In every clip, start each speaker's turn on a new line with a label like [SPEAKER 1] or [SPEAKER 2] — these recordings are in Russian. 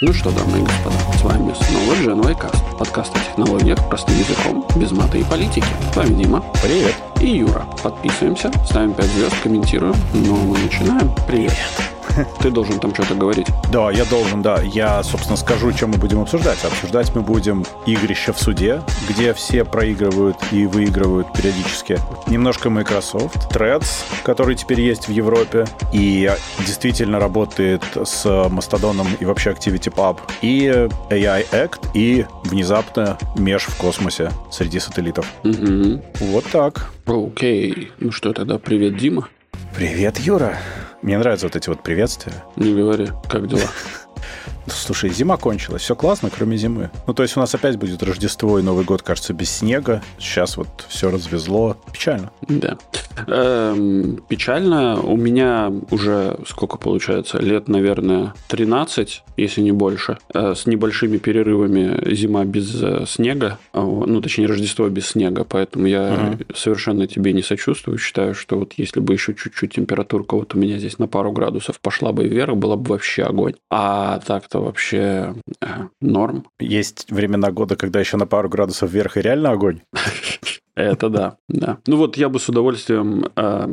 [SPEAKER 1] Ну что, дамы и господа, с вами снова Gen Каст, подкаст о технологиях простым языком, без мата и политики. С вами Дима.
[SPEAKER 2] Привет.
[SPEAKER 1] И Юра. Подписываемся, ставим 5 звезд, комментируем. Ну, мы начинаем. Привет. Привет. Ты должен там что-то говорить.
[SPEAKER 2] Да, я должен, да. Я, собственно, скажу, чем мы будем обсуждать. Обсуждать мы будем игрище в суде, где все проигрывают и выигрывают периодически. Немножко Microsoft, Threads, который теперь есть в Европе и действительно работает с Мастодоном и вообще ActivityPub, и AI Act, и внезапно меж в космосе среди сателлитов.
[SPEAKER 1] Угу.
[SPEAKER 2] Вот так.
[SPEAKER 1] Окей. Ну что тогда, привет, Дима.
[SPEAKER 2] Привет, Юра. Мне нравятся вот эти вот приветствия.
[SPEAKER 1] Не говори, как дела?
[SPEAKER 2] Слушай, зима кончилась, все классно, кроме зимы. Ну, то есть у нас опять будет Рождество и Новый год, кажется, без снега. Сейчас вот все развезло. Печально.
[SPEAKER 1] Да. Эм, печально. У меня уже сколько получается? Лет, наверное, 13, если не больше. Э, с небольшими перерывами зима без э, снега. Ну, точнее, Рождество без снега. Поэтому я uh-huh. совершенно тебе не сочувствую. Считаю, что вот если бы еще чуть-чуть температурка вот у меня здесь на пару градусов пошла бы вверх, было бы вообще огонь. А так-то это вообще э, норм.
[SPEAKER 2] Есть времена года, когда еще на пару градусов вверх и реально огонь.
[SPEAKER 1] Это да, да. Ну вот я бы с удовольствием э,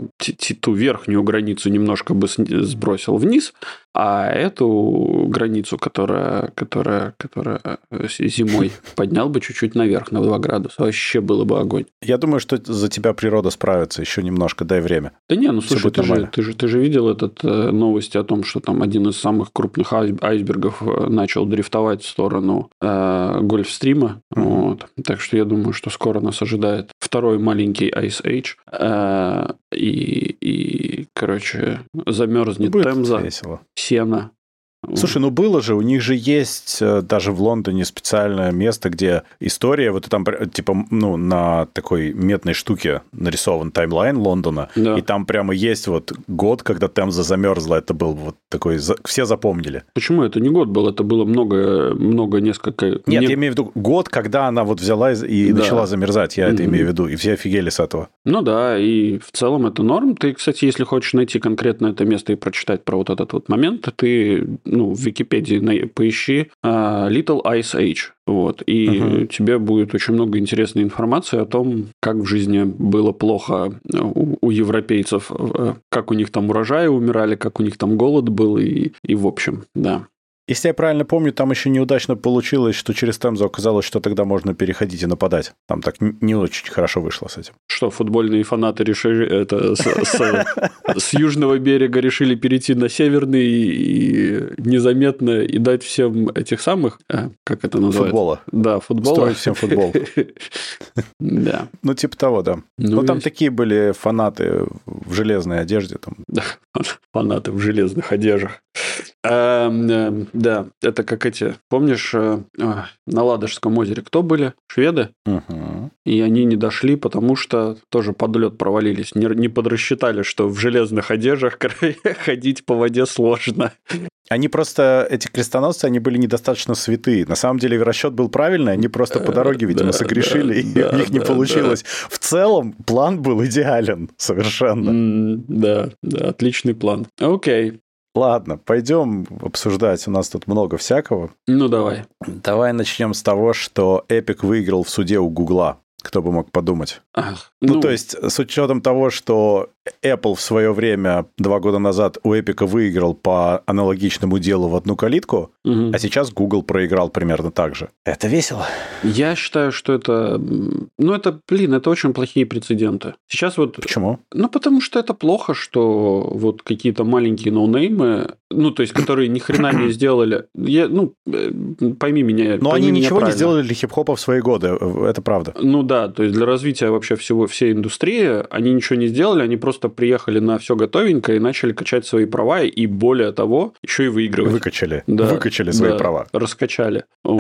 [SPEAKER 1] ту верхнюю границу немножко бы сбросил вниз, а эту границу, которая, которая, которая э, зимой поднял бы чуть-чуть наверх на 2 градуса, вообще было бы огонь.
[SPEAKER 2] Я думаю, что за тебя природа справится еще немножко, дай время.
[SPEAKER 1] Да не, ну Все слушай, ты же, ты, же, ты же видел этот э, новости о том, что там один из самых крупных айсбергов э, начал дрифтовать в сторону э, Гольфстрима. Mm-hmm. Вот. Так что я думаю, что скоро нас ожидает второй маленький Ice Age, э, и, и, короче, замерзнет
[SPEAKER 2] Будет
[SPEAKER 1] Темза.
[SPEAKER 2] Весело.
[SPEAKER 1] Сена.
[SPEAKER 2] Слушай, ну было же, у них же есть э, даже в Лондоне специальное место, где история, вот там типа, ну, на такой метной штуке нарисован таймлайн Лондона, да. и там прямо есть вот год, когда Темза замерзла, это был вот такой, все запомнили.
[SPEAKER 1] Почему это не год был, это было много, много, несколько...
[SPEAKER 2] Нет, не... я имею в виду год, когда она вот взяла и да. начала замерзать, я mm-hmm. это имею в виду, и все офигели с этого.
[SPEAKER 1] Ну да, и в целом это норм. Ты, кстати, если хочешь найти конкретно это место и прочитать про вот этот вот момент, ты ну, в Википедии поищи uh, Little Ice Age. Вот, и uh-huh. тебе будет очень много интересной информации о том, как в жизни было плохо у, у европейцев, э, как у них там урожаи умирали, как у них там голод был, и, и в общем, да.
[SPEAKER 2] Если я правильно помню, там еще неудачно получилось, что через Темзу оказалось, что тогда можно переходить и нападать. Там так не очень хорошо вышло с этим.
[SPEAKER 1] Что, футбольные фанаты решили это с, с, с южного берега решили перейти на северный и незаметно и дать всем этих самых, а, как это называется?
[SPEAKER 2] Футбола.
[SPEAKER 1] Да, футбола.
[SPEAKER 2] Строить всем футбол.
[SPEAKER 1] Да.
[SPEAKER 2] Ну, типа того, да. Ну, там такие были фанаты в железной одежде. там.
[SPEAKER 1] Фанаты в железных одеждах. Да, это как эти, помнишь, э, на Ладожском озере кто были? Шведы?
[SPEAKER 2] Угу.
[SPEAKER 1] И они не дошли, потому что тоже под лед провалились. Не, не подрасчитали, что в железных одеждах ходить по воде сложно.
[SPEAKER 2] Они просто, эти крестоносцы, они были недостаточно святые. На самом деле расчет был правильный, они просто по дороге, видимо, да, согрешили, да, и да, у них не получилось. В целом план был идеален совершенно.
[SPEAKER 1] Mm, да, да, отличный план. Окей,
[SPEAKER 2] Ладно, пойдем обсуждать. У нас тут много всякого.
[SPEAKER 1] Ну, давай.
[SPEAKER 2] Давай начнем с того, что Epic выиграл в суде у Гугла. Кто бы мог подумать.
[SPEAKER 1] Ах,
[SPEAKER 2] ну, ну, то есть, с учетом того, что Apple в свое время, два года назад, у Epic выиграл по аналогичному делу в одну калитку, угу. а сейчас Google проиграл примерно так же. Это весело.
[SPEAKER 1] Я считаю, что это... Ну, это, блин, это очень плохие прецеденты. Сейчас вот...
[SPEAKER 2] Почему?
[SPEAKER 1] Ну, потому что это плохо, что вот какие-то маленькие ноунеймы, ну, то есть, которые ни хрена не сделали... Я, ну, э, пойми меня
[SPEAKER 2] Но
[SPEAKER 1] пойми
[SPEAKER 2] они ничего
[SPEAKER 1] правильно.
[SPEAKER 2] не сделали для хип-хопа в свои годы, это правда.
[SPEAKER 1] Ну, да, то есть, для развития вообще всего, всей индустрии они ничего не сделали, они просто просто приехали на все готовенькое и начали качать свои права, и более того, еще и выигрывать.
[SPEAKER 2] Выкачали. Да, Выкачали свои да, права.
[SPEAKER 1] Раскачали.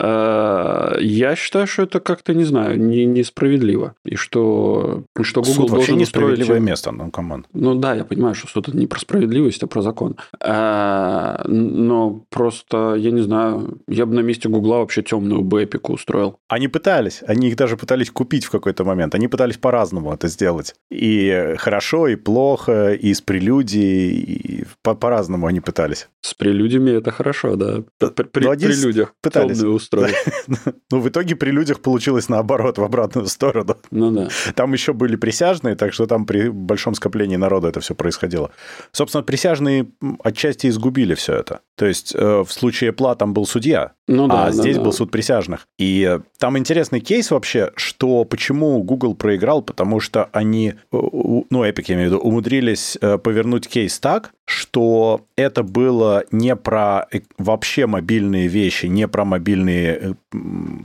[SPEAKER 1] А, я считаю, что это как-то, не знаю, несправедливо. И что, что Google
[SPEAKER 2] Суд
[SPEAKER 1] вообще
[SPEAKER 2] несправедливое место, ну, команд.
[SPEAKER 1] Ну да, я понимаю, что суд это не про справедливость, а про закон. А, но просто, я не знаю, я бы на месте Гугла вообще темную бы эпику устроил.
[SPEAKER 2] Они пытались, они их даже пытались купить в какой-то момент. Они пытались по-разному это сделать. И хорошо, и плохо, и с прелюдией, и по- по-разному они пытались.
[SPEAKER 1] С прелюдиями это хорошо, да. При, при,
[SPEAKER 2] Ну, они
[SPEAKER 1] при людях
[SPEAKER 2] пытались.
[SPEAKER 1] устроить.
[SPEAKER 2] Ну, в итоге при людях получилось наоборот, в обратную сторону.
[SPEAKER 1] Ну да.
[SPEAKER 2] Там еще были присяжные, так что там при большом скоплении народа это все происходило. Собственно, присяжные отчасти изгубили все это. То есть э, в случае Пла там был судья,
[SPEAKER 1] Ну да,
[SPEAKER 2] а
[SPEAKER 1] да,
[SPEAKER 2] здесь
[SPEAKER 1] да.
[SPEAKER 2] был суд присяжных. И э, там интересный кейс вообще, что почему Google проиграл, потому что они, э, ну, Epic, я имею в виду, умудрились э, повернуть кейс так, что это было не про вообще мобильные вещи, не про мобильные э,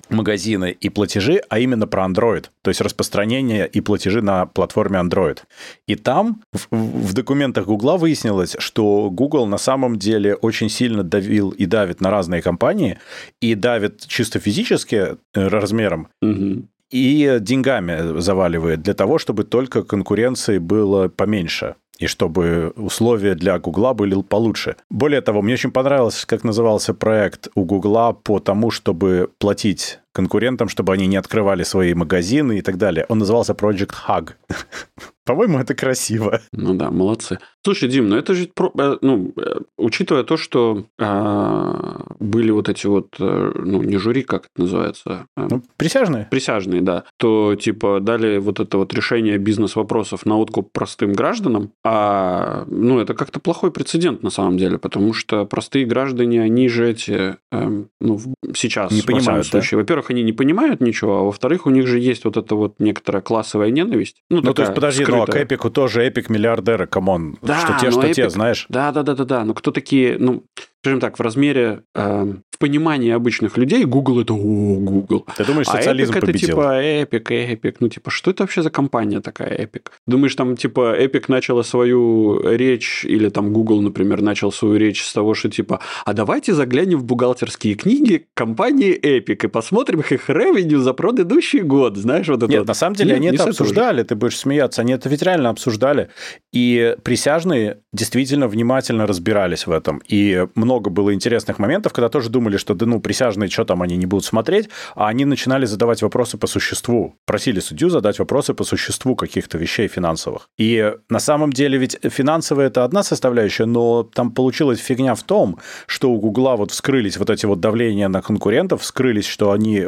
[SPEAKER 2] магазины и платежи, а именно про Android, то есть распространение и платежи на платформе Android. И там в, в документах Google выяснилось, что Google на самом деле очень сильно давил и давит на разные компании, и давит чисто физически э, размером,
[SPEAKER 1] Мгм.
[SPEAKER 2] И деньгами заваливает для того, чтобы только конкуренции было поменьше и чтобы условия для Гугла были получше. Более того, мне очень понравилось, как назывался проект у Гугла по тому, чтобы платить конкурентам, чтобы они не открывали свои магазины и так далее. Он назывался Project Hug. По-моему, это красиво.
[SPEAKER 1] Ну да, молодцы. Слушай, Дим, ну это же, э, ну, э, учитывая то, что а, были вот эти вот, э, ну, не жюри, как это называется, а,
[SPEAKER 2] Ну, присяжные.
[SPEAKER 1] присяжные, да, то, типа, дали вот это вот решение бизнес-вопросов на откуп простым гражданам, а, ну, это как-то плохой прецедент на самом деле, потому что простые граждане, они же эти, эм, ну, сейчас,
[SPEAKER 2] Не
[SPEAKER 1] во всяком
[SPEAKER 2] понимают, да?
[SPEAKER 1] случае, во-первых, они не понимают ничего, а во-вторых, у них же есть вот эта вот некоторая классовая ненависть. Ну,
[SPEAKER 2] Ну, то есть, подожди, ну, а к
[SPEAKER 1] скрытая.
[SPEAKER 2] Эпику тоже Эпик миллиардеры, come on.
[SPEAKER 1] Да,
[SPEAKER 2] что те, что те,
[SPEAKER 1] Epic-
[SPEAKER 2] знаешь.
[SPEAKER 1] Да, да, да, да, да. Но кто такие, ну, скажем так, в размере, э, в понимании обычных людей Google это о, Google.
[SPEAKER 2] Ты думаешь,
[SPEAKER 1] А
[SPEAKER 2] социализм
[SPEAKER 1] Epic это
[SPEAKER 2] победил?
[SPEAKER 1] типа Epic, Epic. Ну, типа, что это вообще за компания такая Epic? Думаешь, там, типа, Epic начала свою речь, или там Google, например, начал свою речь с того, что, типа, а давайте заглянем в бухгалтерские книги компании Epic и посмотрим их revenue за предыдущий год. Знаешь, вот это
[SPEAKER 2] Нет,
[SPEAKER 1] вот.
[SPEAKER 2] на самом деле
[SPEAKER 1] Нет,
[SPEAKER 2] они
[SPEAKER 1] не
[SPEAKER 2] это
[SPEAKER 1] же.
[SPEAKER 2] обсуждали, ты будешь смеяться, они это ведь реально обсуждали. И присяжные действительно внимательно разбирались в этом. И много было интересных моментов, когда тоже думали, что да ну, присяжные, что там, они не будут смотреть, а они начинали задавать вопросы по существу. Просили судью задать вопросы по существу каких-то вещей финансовых. И на самом деле ведь финансовая это одна составляющая, но там получилась фигня в том, что у Гугла вот вскрылись вот эти вот давления на конкурентов, вскрылись, что они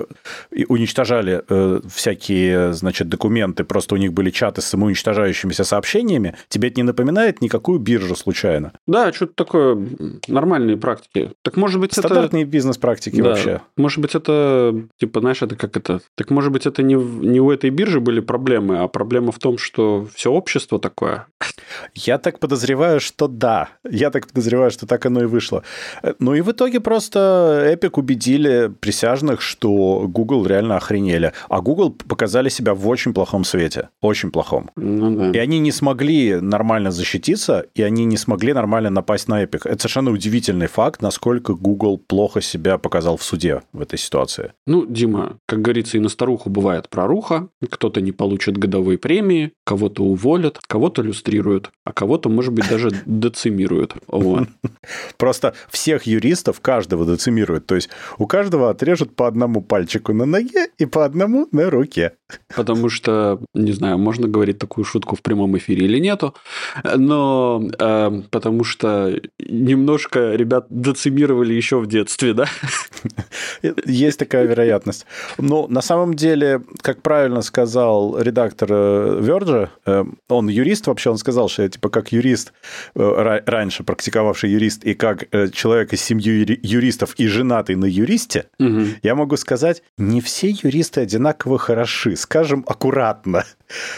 [SPEAKER 2] уничтожали э, всякие, значит, документы, просто у них были чаты с самоуничтожающимися сообщениями. Тебе это не напоминает никакую биржу случайно?
[SPEAKER 1] Да, что-то такое м, нормальные практики. Так может быть, это...
[SPEAKER 2] Стандартные бизнес-практики
[SPEAKER 1] Да.
[SPEAKER 2] вообще.
[SPEAKER 1] Может быть, это, типа, знаешь, это как это... Так может быть, это не, не у этой биржи были проблемы, а проблема в том, что все общество такое.
[SPEAKER 2] Я так подозреваю, что да. Я так подозреваю, что так оно и вышло. Э, Ну и в итоге просто Epic убедили присяжных, что Google реально охренели. А Google показали себя в очень плохом свете. Очень плохом.
[SPEAKER 1] Ну да.
[SPEAKER 2] И они не смогли нормально защититься, и они не смогли нормально напасть на Epic. Это совершенно удивительный факт, насколько Google плохо себя показал в суде в этой ситуации.
[SPEAKER 1] Ну, Дима, как говорится, и на старуху бывает проруха. Кто-то не получит годовой премии, кого-то уволят, кого-то люстрируют, а кого-то, может быть, даже децимируют. Вот.
[SPEAKER 2] Просто всех юристов каждого децимируют. То есть у каждого отрежут по одному пальчику на ноге и по одному на руке.
[SPEAKER 1] Потому что, не знаю, можно говорить такую шутку в прямом эфире или нету, но э, потому что немножко ребят децимировали еще в детстве, да?
[SPEAKER 2] Есть такая вероятность. Но на самом деле, как правильно сказал редактор э, Verge, э, он юрист вообще, он сказал, что я типа как юрист, э, ра- раньше практиковавший юрист, и как человек из семьи юри- юристов и женатый на юристе,
[SPEAKER 1] Мгм.
[SPEAKER 2] я могу сказать, не все юристы одинаково хороши, скажем аккуратно.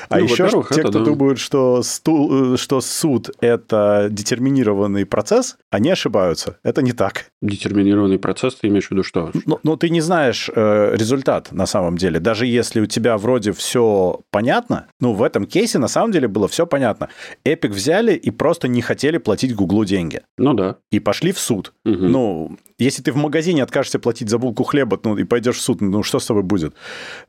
[SPEAKER 2] А
[SPEAKER 1] Ну,
[SPEAKER 2] еще те,
[SPEAKER 1] это
[SPEAKER 2] кто
[SPEAKER 1] да.
[SPEAKER 2] думают, что, сту- э, что суд – это детерминированный процесс, они ошибаются. Это не так.
[SPEAKER 1] Детерминированный процесс, ты имеешь в виду что?
[SPEAKER 2] Но, но ты не знаешь э, результат на самом деле. Даже если у тебя вроде все понятно, ну, в этом кейсе на самом деле было все понятно. Epic взяли и просто не хотели платить Гуглу деньги.
[SPEAKER 1] Ну да.
[SPEAKER 2] И пошли в суд.
[SPEAKER 1] Мгм.
[SPEAKER 2] Ну, если ты в магазине откажешься платить за булку хлеба, ну, и пойдешь в суд, ну, что с тобой будет?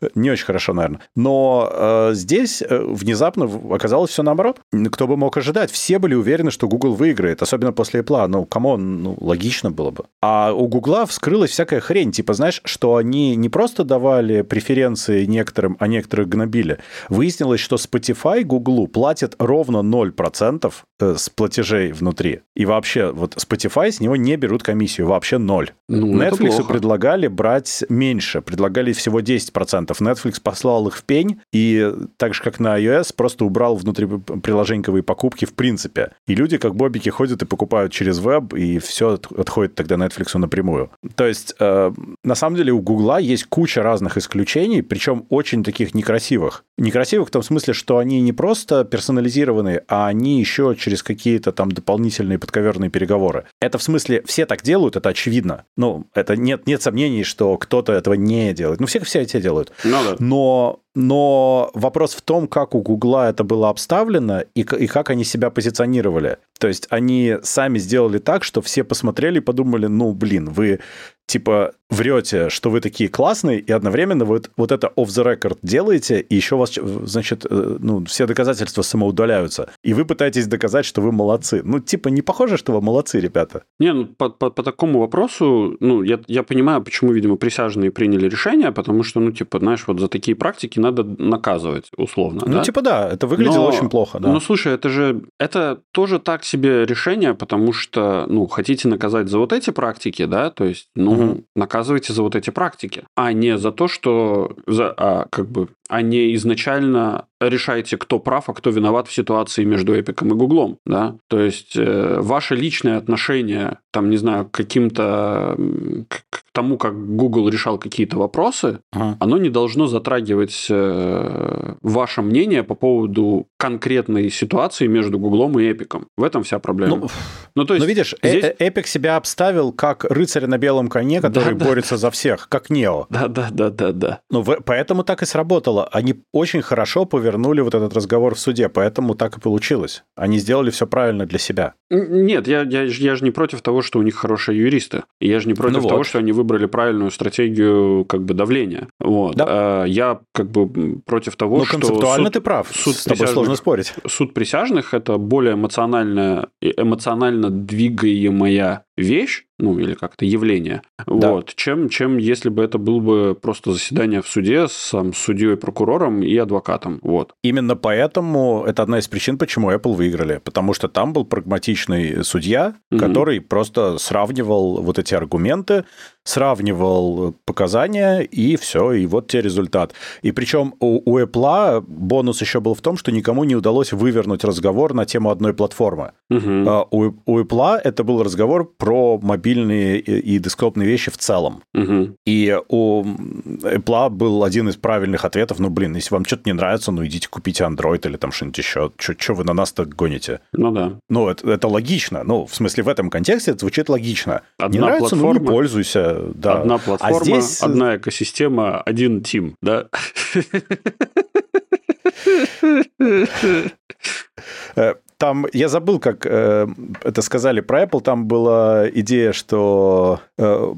[SPEAKER 2] Э, Не очень хорошо, наверное. Но э, здесь э, внезапно оказалось все наоборот. Кто бы мог ожидать? Все были уверены, что Google выиграет, особенно после Apple. Ну, come on, ну, логично было бы. А у Гугла вскрылась всякая хрень. Типа, знаешь, что они не просто давали преференции некоторым, а некоторых гнобили. Выяснилось, что Spotify Гуглу платит ровно 0% э, с платежей внутри. И вообще, вот Spotify с него не берут комиссию, вообще ноль. Ну, Netflix предлагали брать меньше, предлагали всего 10%. Netflix послал их в пень, и так же, как на iOS, просто убрал внутри приложеньковые покупки в принципе. И люди, как бобики, ходят и покупают через веб, и все отходит тогда Netflix напрямую. То есть, э, на самом деле, у Гугла есть куча разных исключений, причем очень таких некрасивых. Некрасивых в том смысле, что они не просто персонализированы, а они еще через какие-то там дополнительные подковерные переговоры. Это в смысле, все так делают, это очевидно. Ну, это нет, нет сомнений, что кто-то этого не делает. Ну, все, все эти делают. Ну, да. Но но вопрос в том, как у Гугла это было обставлено и, и как они себя позиционировали. То есть они сами сделали так, что все посмотрели и подумали, ну, блин, вы типа врете, что вы такие классные, и одновременно вы вот это off the record делаете, и еще у вас, значит, э, ну, все доказательства самоудаляются, и вы пытаетесь доказать, что вы молодцы. Ну, типа, не похоже, что вы молодцы, ребята?
[SPEAKER 1] Не, ну, по, по, по такому вопросу, ну, я, я понимаю, почему, видимо, присяжные приняли решение, потому что, ну, типа, знаешь, вот за такие практики надо наказывать, условно,
[SPEAKER 2] Ну,
[SPEAKER 1] да?
[SPEAKER 2] типа, да, это выглядело но, очень плохо, да.
[SPEAKER 1] Ну, слушай, это же, это тоже так себе решение, потому что, ну, хотите наказать за вот эти практики, да, то есть, ну, угу. наказывайте за вот эти практики, а не за то, что, за, а, как бы, а не изначально решаете, кто прав, а кто виноват в ситуации между Эпиком и Гуглом, да? То есть э, ваше личное отношение, там, не знаю, к каким-то, к, к тому, как Google решал какие-то вопросы, ага. оно не должно затрагивать э, ваше мнение по поводу конкретной ситуации между Гуглом и Эпиком. В этом вся проблема.
[SPEAKER 2] Ну, ну то есть, ну видишь, э, здесь... Эпик себя обставил как рыцарь на белом коне, который да, борется да. за всех, как Нео.
[SPEAKER 1] Да, да, да, да, да.
[SPEAKER 2] Ну, поэтому так и сработало. Они очень хорошо повернули вернули вот этот разговор в суде, поэтому так и получилось. Они сделали все правильно для себя.
[SPEAKER 1] Нет, я, я, я же не против того, что у них хорошие юристы. Я же не против ну того, вот. что они выбрали правильную стратегию как бы давления. Вот. Да. А, я как бы против того,
[SPEAKER 2] Но
[SPEAKER 1] что...
[SPEAKER 2] концептуально суд, ты прав. Суд С тобой сложно спорить.
[SPEAKER 1] Суд присяжных – это более эмоционально, эмоционально двигаемая вещь, ну или как-то явление, да. вот, чем, чем если бы это было бы просто заседание в суде с сам, судьей, прокурором и адвокатом. Вот.
[SPEAKER 2] Именно поэтому это одна из причин, почему Apple выиграли, потому что там был прагматичный судья, угу. который просто сравнивал вот эти аргументы, сравнивал показания, и все, и вот тебе результат. И причем у, у Apple бонус еще был в том, что никому не удалось вывернуть разговор на тему одной платформы. Угу. У, у Apple это был разговор про мобильные и десктопные вещи в целом. Угу. И у Apple был один из правильных ответов, ну, блин, если вам что-то не нравится, ну, идите купите Android или там что-нибудь еще. Что вы на нас так гоните?
[SPEAKER 1] Ну, да.
[SPEAKER 2] Ну, это, это логично. Ну, в смысле, в этом контексте это звучит логично. Одна не нравится, платформа, ну, не пользуйся да.
[SPEAKER 1] Одна а платформа, а здесь... одна экосистема, один тим, да?
[SPEAKER 2] Там, я забыл, как э, это сказали про Apple, там была идея, что э,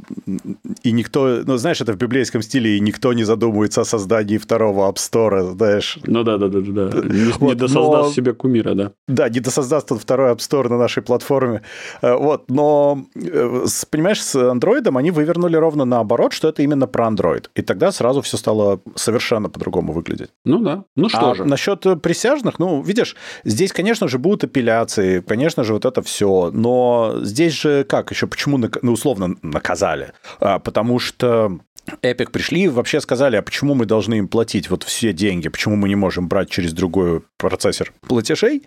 [SPEAKER 2] и никто, ну, знаешь, это в библейском стиле, и никто не задумывается о создании второго App Store, знаешь.
[SPEAKER 1] Ну да, да, да, да. Не, вот, не досоздаст но, себе кумира, да.
[SPEAKER 2] Да, не досоздаст тот второй App Store на нашей платформе. Э, вот, но, э, понимаешь, с Android они вывернули ровно наоборот, что это именно про Android. И тогда сразу все стало совершенно по-другому выглядеть.
[SPEAKER 1] Ну да, ну что
[SPEAKER 2] а
[SPEAKER 1] же.
[SPEAKER 2] насчет присяжных, ну, видишь, здесь, конечно же, будут апелляции, конечно же, вот это все. Но здесь же как еще, почему, ну, условно, наказали? А, потому что Epic пришли и вообще сказали, а почему мы должны им платить вот все деньги, почему мы не можем брать через другой процессор платежей?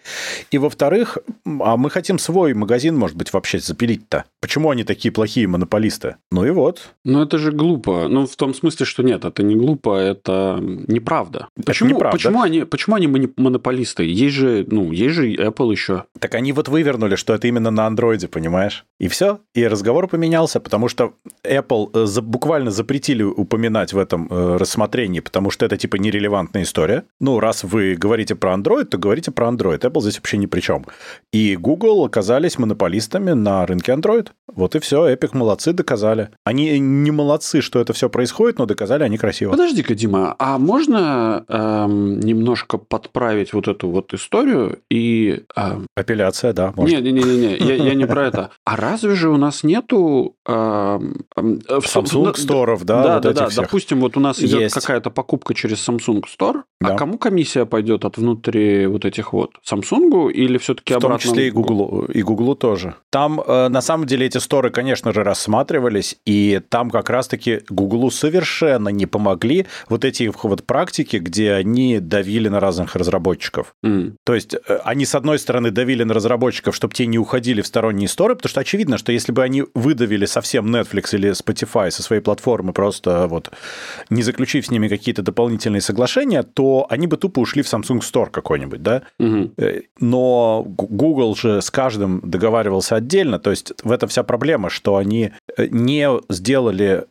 [SPEAKER 2] И во-вторых, а мы хотим свой магазин, может быть, вообще запилить-то. Почему они такие плохие монополисты? Ну и вот.
[SPEAKER 1] Ну это же глупо. Ну в том смысле, что нет, это не глупо, это неправда. Почему, это неправда. почему, они, почему они монополисты? Есть же, ну, есть же Apple еще.
[SPEAKER 2] Так они вот вывернули, что это именно на андроиде, понимаешь? И все. И разговор поменялся, потому что Apple э, буквально запретили запретили упоминать в этом э, рассмотрении, потому что это типа нерелевантная история. Ну, раз вы говорите про Android, то говорите про Android. Apple здесь вообще ни при чем. И Google оказались монополистами на рынке Android. Вот и все. Epic молодцы, доказали. Они не молодцы, что это все происходит, но доказали они красиво.
[SPEAKER 1] Подожди-ка, Дима, а можно эм, немножко подправить вот эту вот историю и...
[SPEAKER 2] Эм... Апелляция, да.
[SPEAKER 1] Не-не-не, я, я не про это. А разве же у нас нету...
[SPEAKER 2] Эм, эм, Samsung Store, да?
[SPEAKER 1] Да, вот да, да. Всех. Допустим, вот у нас идет какая-то покупка через Samsung Store, а да. а кому комиссия пойдет от внутри вот этих вот? Samsung или все-таки обратно?
[SPEAKER 2] В том числе и Google, и Google тоже. Там, э, на самом деле, эти сторы, конечно же, рассматривались, и там как раз-таки Google совершенно не помогли вот эти вот практики, где они давили на разных разработчиков. Mm. То есть э, они, с одной стороны, давили на разработчиков, чтобы те не уходили в сторонние сторы, потому что очевидно, что если бы они выдавили совсем Netflix или Spotify со своей платформы, просто вот не заключив с ними какие-то дополнительные соглашения, то они бы тупо ушли в Samsung Store какой-нибудь, да? Mm-hmm. Но Google же с каждым договаривался отдельно, то есть в этом вся проблема, что они не сделали,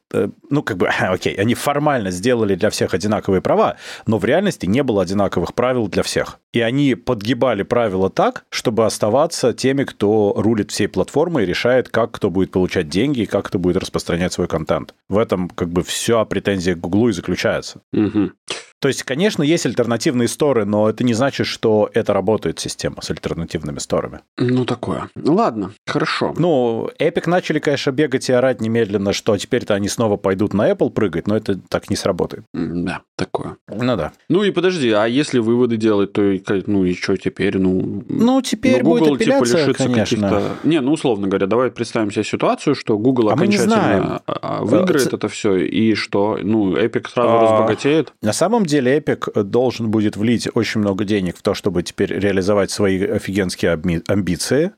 [SPEAKER 2] ну, как бы, окей, они формально сделали для всех одинаковые права, но в реальности не было одинаковых правил для всех. И они подгибали правила так, чтобы оставаться теми, кто рулит всей платформой и решает, как кто будет получать деньги и как кто будет распространять свой контент. В этом как бы вся претензия к Гуглу и заключается. Угу. То есть, конечно, есть альтернативные сторы, но это не значит, что это работает система с альтернативными сторами.
[SPEAKER 1] Ну, такое. Ну, ладно, хорошо.
[SPEAKER 2] Ну, Epic начали, конечно, бегать и орать немедленно, что теперь-то они снова пойдут на Apple прыгать, но это так не сработает.
[SPEAKER 1] Да, такое.
[SPEAKER 2] Ну да.
[SPEAKER 1] Ну и подожди, а если выводы делать, то ну и что теперь? Ну,
[SPEAKER 2] ну теперь ну, Google, будет апелляция, типа, конечно.
[SPEAKER 1] Не, ну условно говоря, давай представим себе ситуацию, что Google а окончательно а, выиграет а, это все, и что, ну, Epic сразу а, разбогатеет.
[SPEAKER 2] На самом деле деле Epic должен будет влить очень много денег в то, чтобы теперь реализовать свои офигенские амбиции.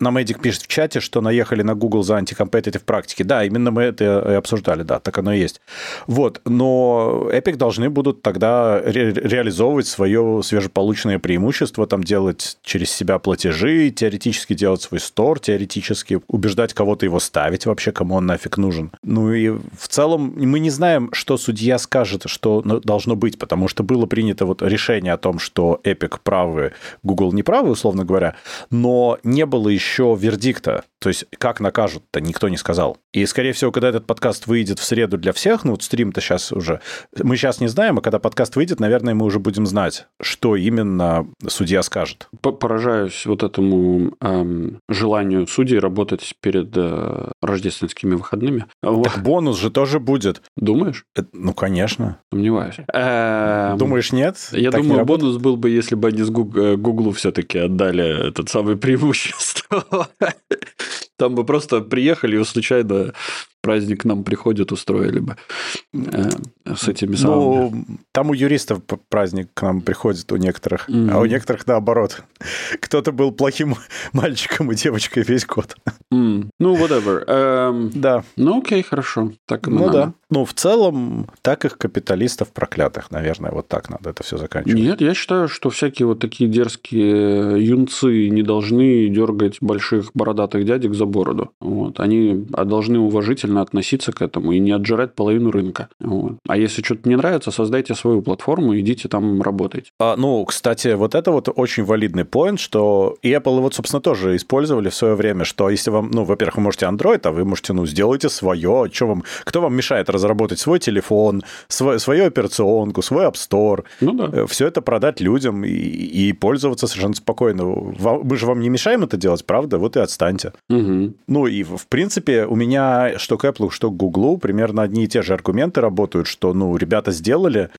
[SPEAKER 2] А на Медик пишет в чате, что наехали на Google за антикомпетитив практики. Да, именно мы это и обсуждали, да, так оно и есть. Вот, но Epic должны будут тогда ре- реализовывать свое свежеполученное преимущество, там делать через себя платежи, теоретически делать свой стор, теоретически убеждать кого-то его ставить вообще, кому он нафиг нужен. Ну и в целом мы не знаем, что судья скажет, что должно быть, потому что было принято вот решение о том, что Epic правы, Google не правы, условно говоря, но не было еще еще вердикта. То есть, как накажут-то, никто не сказал. И, скорее всего, когда этот подкаст выйдет в среду для всех, ну, вот стрим-то сейчас уже... Мы сейчас не знаем, а когда подкаст выйдет, наверное, мы уже будем знать, что именно судья скажет.
[SPEAKER 1] Поражаюсь вот этому эм, желанию судей работать перед э, рождественскими выходными.
[SPEAKER 2] Так бонус же тоже будет.
[SPEAKER 1] Думаешь?
[SPEAKER 2] Это, ну, конечно.
[SPEAKER 1] Сомневаюсь.
[SPEAKER 2] Эм, Думаешь, нет?
[SPEAKER 1] Я так думаю, бонус был бы, если бы они с Гуглу все-таки отдали этот самый преимущество. Там бы просто приехали и случайно праздник к нам приходит, устроили бы э, с этими самыми. Ну,
[SPEAKER 2] там у юристов праздник к нам приходит у некоторых, mm-hmm. а у некоторых наоборот. Кто-то был плохим мальчиком и девочкой весь год.
[SPEAKER 1] Mm. Ну, whatever.
[SPEAKER 2] Um, да.
[SPEAKER 1] Ну, окей, хорошо. Так
[SPEAKER 2] ну надо. да. Ну, в целом, так их капиталистов проклятых, наверное, вот так надо это все заканчивать.
[SPEAKER 1] Нет, я считаю, что всякие вот такие дерзкие юнцы не должны дергать больших бородатых дядек за бороду. Вот. Они а должны уважительно относиться к этому и не отжирать половину рынка. Вот. А если что-то не нравится, создайте свою платформу, идите там работать.
[SPEAKER 2] А, ну, кстати, вот это вот очень валидный поинт, что Apple вот, собственно, тоже использовали в свое время, что если вам, ну, во-первых, вы можете Android, а вы можете, ну, сделайте свое, что вам, кто вам мешает разработать свой телефон, свой, свою операционку, свой App Store, ну, да. Э, все это продать людям и, и пользоваться совершенно спокойно. Мы же вам не мешаем это делать, правда? Вот и отстаньте. Угу. Ну, и, в принципе, у меня, что к Apple, что к Google примерно одни и те же аргументы работают, что, ну, ребята сделали,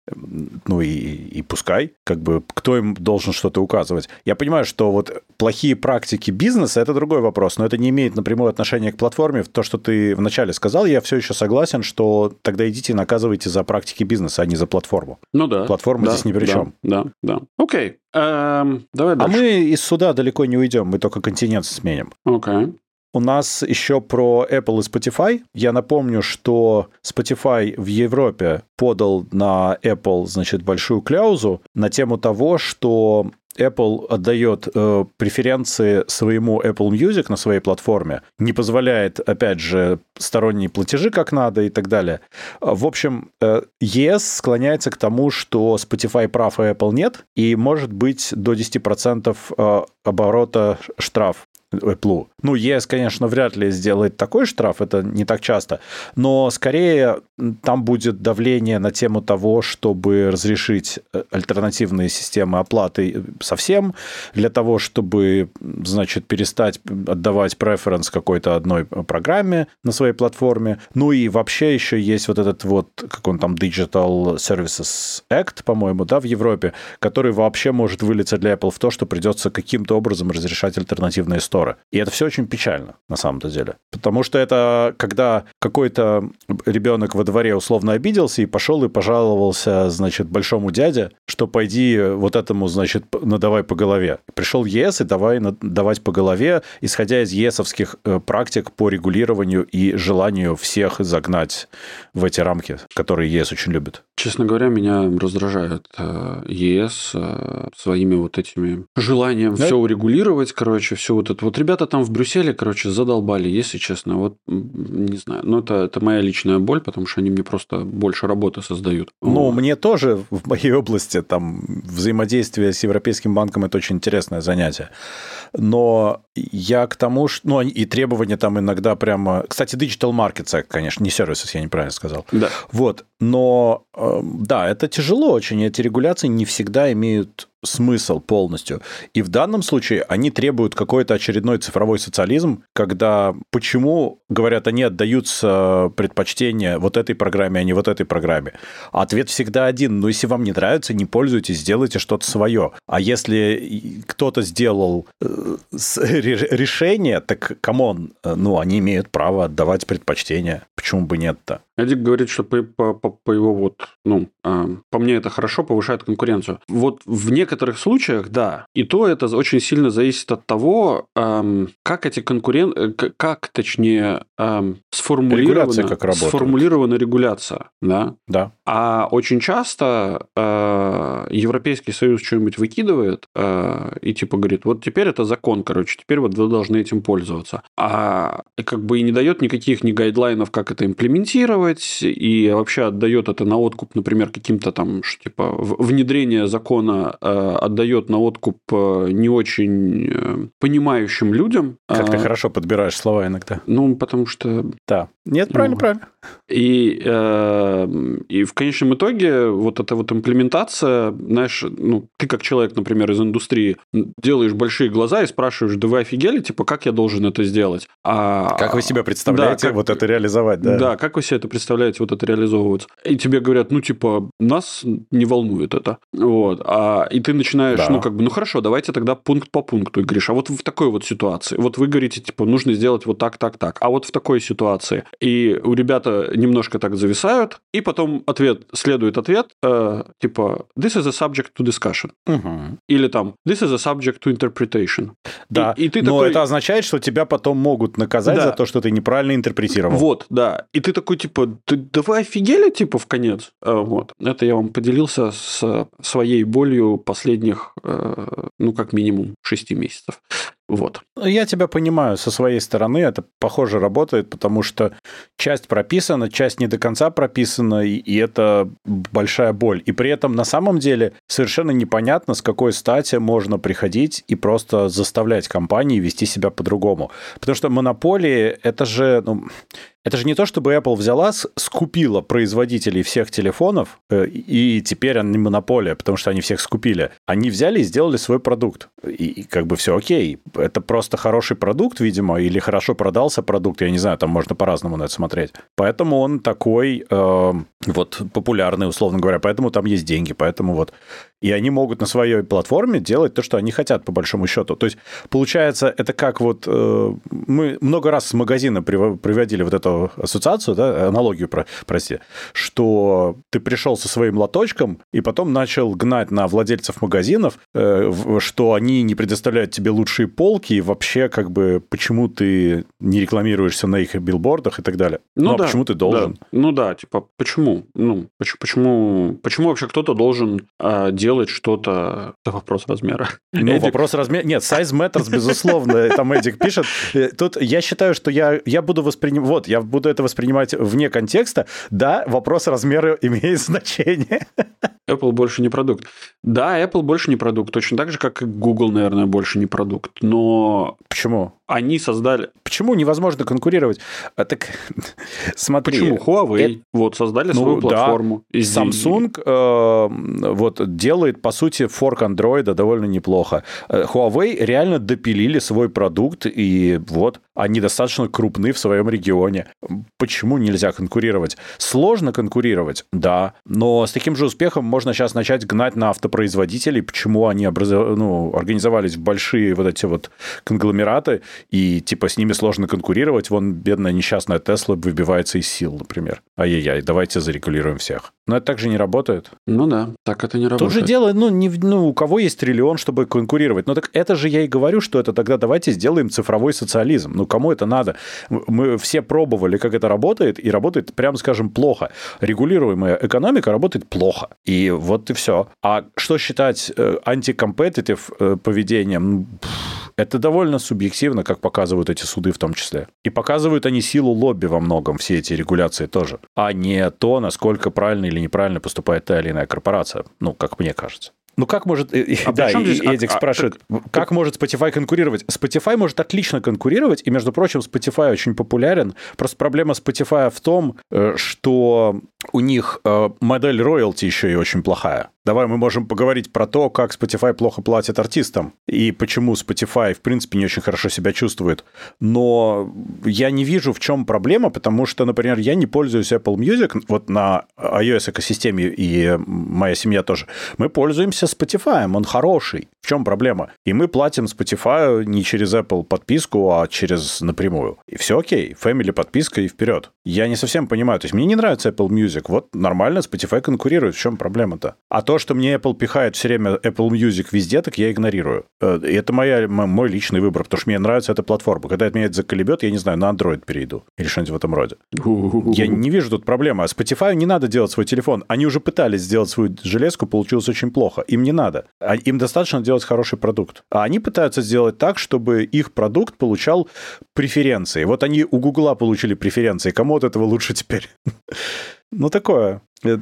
[SPEAKER 2] ну, и, и пускай, как бы, кто им должен что-то указывать. Я понимаю, что вот плохие практики бизнеса – это другой вопрос, но это не имеет напрямую отношения к платформе. То, что ты вначале сказал, я все еще согласен, что тогда идите и наказывайте за практики бизнеса, а не за платформу.
[SPEAKER 1] Ну да.
[SPEAKER 2] Платформа
[SPEAKER 1] да,
[SPEAKER 2] здесь ни при
[SPEAKER 1] да,
[SPEAKER 2] чем.
[SPEAKER 1] Да, да. Окей. Эм, давай
[SPEAKER 2] дальше. А мы из суда далеко не уйдем, мы только континент сменим.
[SPEAKER 1] Окей.
[SPEAKER 2] У нас еще про Apple и Spotify. Я напомню, что Spotify в Европе подал на Apple, значит, большую кляузу на тему того, что Apple отдает э, преференции своему Apple Music на своей платформе, не позволяет, опять же, сторонние платежи как надо и так далее. В общем, э, ES склоняется к тому, что Spotify прав, а Apple нет, и может быть до 10% э, оборота штраф Apple. Ну, ES, конечно, вряд ли сделает такой штраф, это не так часто, но скорее там будет давление на тему того, чтобы разрешить э, альтернативные системы оплаты совсем, для того, чтобы, значит, перестать отдавать преференс какой-то одной программе на своей платформе. Ну и вообще еще есть вот этот вот, как он там, Digital Services Act, по-моему, да, в Европе, который вообще может вылиться для Apple в то, что придется каким-то образом разрешать альтернативные сторы. И это все очень печально, на самом-то деле. Потому что это когда какой-то ребенок во дворе условно обиделся и пошел и пожаловался, значит, большому дяде, что пойди вот этому, значит, надавай по голове. Пришел ЕС и давай давать по голове, исходя из ЕСовских э, практик по регулированию и желанию всех загнать в эти рамки, которые ЕС очень любит.
[SPEAKER 1] Честно говоря, меня раздражает э, ЕС э, своими вот этими желанием да? все урегулировать, короче, все вот это. Вот ребята там в Брюсселе, короче, задолбали, если честно. Вот не знаю, но это, это моя личная боль, потому что они мне просто больше работы создают.
[SPEAKER 2] Ну, вот. мне тоже в моей области там взаимодействие с Европейским банком это очень интересное занятие. Но я к тому, что... Ну, и требования там иногда прямо... Кстати, Digital Markets, конечно, не сервисы, я неправильно сказал.
[SPEAKER 1] Да.
[SPEAKER 2] Вот. Но, э, да, это тяжело очень. Эти регуляции не всегда имеют смысл полностью. И в данном случае они требуют какой-то очередной цифровой социализм, когда почему, говорят, они отдаются предпочтение вот этой программе, а не вот этой программе. А ответ всегда один. Ну, если вам не нравится, не пользуйтесь, сделайте что-то свое. А если кто-то сделал э, решение, так, come on, э, ну, они имеют право отдавать предпочтение. Почему бы нет-то?
[SPEAKER 1] Эдик говорит, что по, по, по его вот, ну, э, по мне это хорошо, повышает конкуренцию. Вот в некоторых случаях, да, и то это очень сильно зависит от того, э, как эти конкуренты, э, как, точнее, э, сформулирована, как сформулирована регуляция, да?
[SPEAKER 2] Да.
[SPEAKER 1] А очень часто э, Европейский Союз что-нибудь выкидывает э, и типа говорит, вот теперь это закон, короче, теперь вот вы должны этим пользоваться. А как бы и не дает никаких ни гайдлайнов, как это имплементировать, делать, и вообще отдает это на откуп, например, каким-то там, что, типа, внедрение закона э, отдает на откуп э, не очень э, понимающим людям.
[SPEAKER 2] Как ты а, хорошо подбираешь слова иногда.
[SPEAKER 1] Ну, потому что...
[SPEAKER 2] Да. Нет, правильно, ну, правильно.
[SPEAKER 1] И, э, и в конечном итоге вот эта вот имплементация, знаешь, ну, ты как человек, например, из индустрии, делаешь большие глаза и спрашиваешь, да вы офигели, типа, как я должен это сделать?
[SPEAKER 2] А, как вы себе представляете да, как, вот это реализовать, да?
[SPEAKER 1] Да, как вы себе это представляете, вот это реализовывать? И тебе говорят, ну, типа, нас не волнует это. Вот. А, и ты начинаешь, да. ну, как бы, ну, хорошо, давайте тогда пункт по пункту, и говоришь, а вот в такой вот ситуации, вот вы говорите, типа, нужно сделать вот так, так, так, а вот в такой ситуации. И у ребят немножко так зависают, и потом ответ, следует ответ, э, типа, this is a subject to discussion.
[SPEAKER 2] Угу.
[SPEAKER 1] Или там, this is a subject to interpretation.
[SPEAKER 2] Да, и, и ты но такой... это означает, что тебя потом могут наказать да. за то, что ты неправильно интерпретировал.
[SPEAKER 1] Вот, да. И ты такой, типа, ты, да вы офигели, типа, в конец? Э, вот. Это я вам поделился с своей болью последних, э, ну, как минимум, шести месяцев. Вот.
[SPEAKER 2] Я тебя понимаю, со своей стороны это похоже работает, потому что часть прописана, часть не до конца прописана, и это большая боль. И при этом на самом деле совершенно непонятно, с какой стати можно приходить и просто заставлять компании вести себя по-другому. Потому что монополии — это же... Ну, это же не то, чтобы Apple взяла, скупила производителей всех телефонов, э, и теперь они монополия, потому что они всех скупили. Они взяли и сделали свой продукт. И, и как бы все окей. Это просто хороший продукт, видимо, или хорошо продался продукт, я не знаю, там можно по-разному на это смотреть. Поэтому он такой э, вот популярный, условно говоря, поэтому там есть деньги, поэтому вот и они могут на своей платформе делать то, что они хотят, по большому счету. То есть, получается, это как вот... Э, мы много раз с магазина приводили вот эту ассоциацию, да, аналогию, про, прости, что ты пришел со своим лоточком и потом начал гнать на владельцев магазинов, э, что они не предоставляют тебе лучшие полки, и вообще, как бы, почему ты не рекламируешься на их билбордах и так далее. Ну, ну а да, почему ты должен?
[SPEAKER 1] Да. Ну да, типа, почему? Ну, почему, почему вообще кто-то должен э, делать что-то... Это вопрос размера.
[SPEAKER 2] Ну, Эдик... вопрос размера... Нет, size matters, безусловно, там Эдик пишет. Э, тут я считаю, что я, я буду воспринимать... Вот, я буду это воспринимать вне контекста. Да, вопрос размера имеет значение.
[SPEAKER 1] Apple больше не продукт. Да, Apple больше не продукт. Точно так же, как и Google, наверное, больше не продукт. Но...
[SPEAKER 2] Почему?
[SPEAKER 1] Они создали...
[SPEAKER 2] Почему невозможно конкурировать? А, так, смотри...
[SPEAKER 1] Почему? Huawei это... вот создали ну, свою платформу.
[SPEAKER 2] Да. Samsung э, вот делает, по сути, форк Android довольно неплохо. Э, Huawei реально допилили свой продукт, и вот они достаточно крупны в своем регионе. Почему нельзя конкурировать? Сложно конкурировать, да, но с таким же успехом можно сейчас начать гнать на автопроизводителей, почему они образов... ну, организовались в большие вот эти вот конгломераты, и типа с ними сложно конкурировать. Вон бедная несчастная Тесла выбивается из сил, например. Ай-яй-яй, давайте зарегулируем всех. Но это также не работает.
[SPEAKER 1] Ну да, так это не работает.
[SPEAKER 2] Тут же дело, ну, не, ну, у кого есть триллион, чтобы конкурировать. Ну так это же я и говорю, что это тогда давайте сделаем цифровой социализм. Ну кому это надо? Мы все пробовали, как это работает, и работает, прямо скажем, плохо. Регулируемая экономика работает плохо. И вот и все. А что считать э, антикомпетитив э, поведением? Это довольно субъективно, как показывают эти суды в том числе. И показывают они силу лобби во многом, все эти регуляции тоже, а не то, насколько правильно или неправильно поступает та или иная корпорация. Ну, как мне кажется. Ну как может... А да, и, здесь... Эдик а, спрашивает, а, как может Spotify конкурировать? Spotify может отлично конкурировать, и, между прочим, Spotify очень популярен. Просто проблема Spotify в том, э, что у них э, модель роялти еще и очень плохая. Давай мы можем поговорить про то, как Spotify плохо платит артистам и почему Spotify, в принципе, не очень хорошо себя чувствует. Но я не вижу, в чем проблема, потому что, например, я не пользуюсь Apple Music вот на iOS-экосистеме, и моя семья тоже. Мы пользуемся Spotify, он хороший. В чем проблема? И мы платим Spotify не через Apple подписку, а через напрямую. И все окей, Family подписка и вперед. Я не совсем понимаю. То есть мне не нравится Apple Music. Вот нормально, Spotify конкурирует. В чем проблема-то? А то, что мне Apple пихает все время Apple Music везде, так я игнорирую. Э, это моя, мой личный выбор, потому что мне нравится эта платформа. Когда это меня это заколебет, я не знаю, на Android перейду. Или что-нибудь в этом роде. Я не вижу тут проблемы. А Spotify не надо делать свой телефон. Они уже пытались сделать свою железку, получилось очень плохо. Им не надо. А им достаточно делать хороший продукт. А они пытаются сделать так, чтобы их продукт получал преференции. Вот они у Гугла получили преференции. Кому от этого лучше теперь? Ну, такое.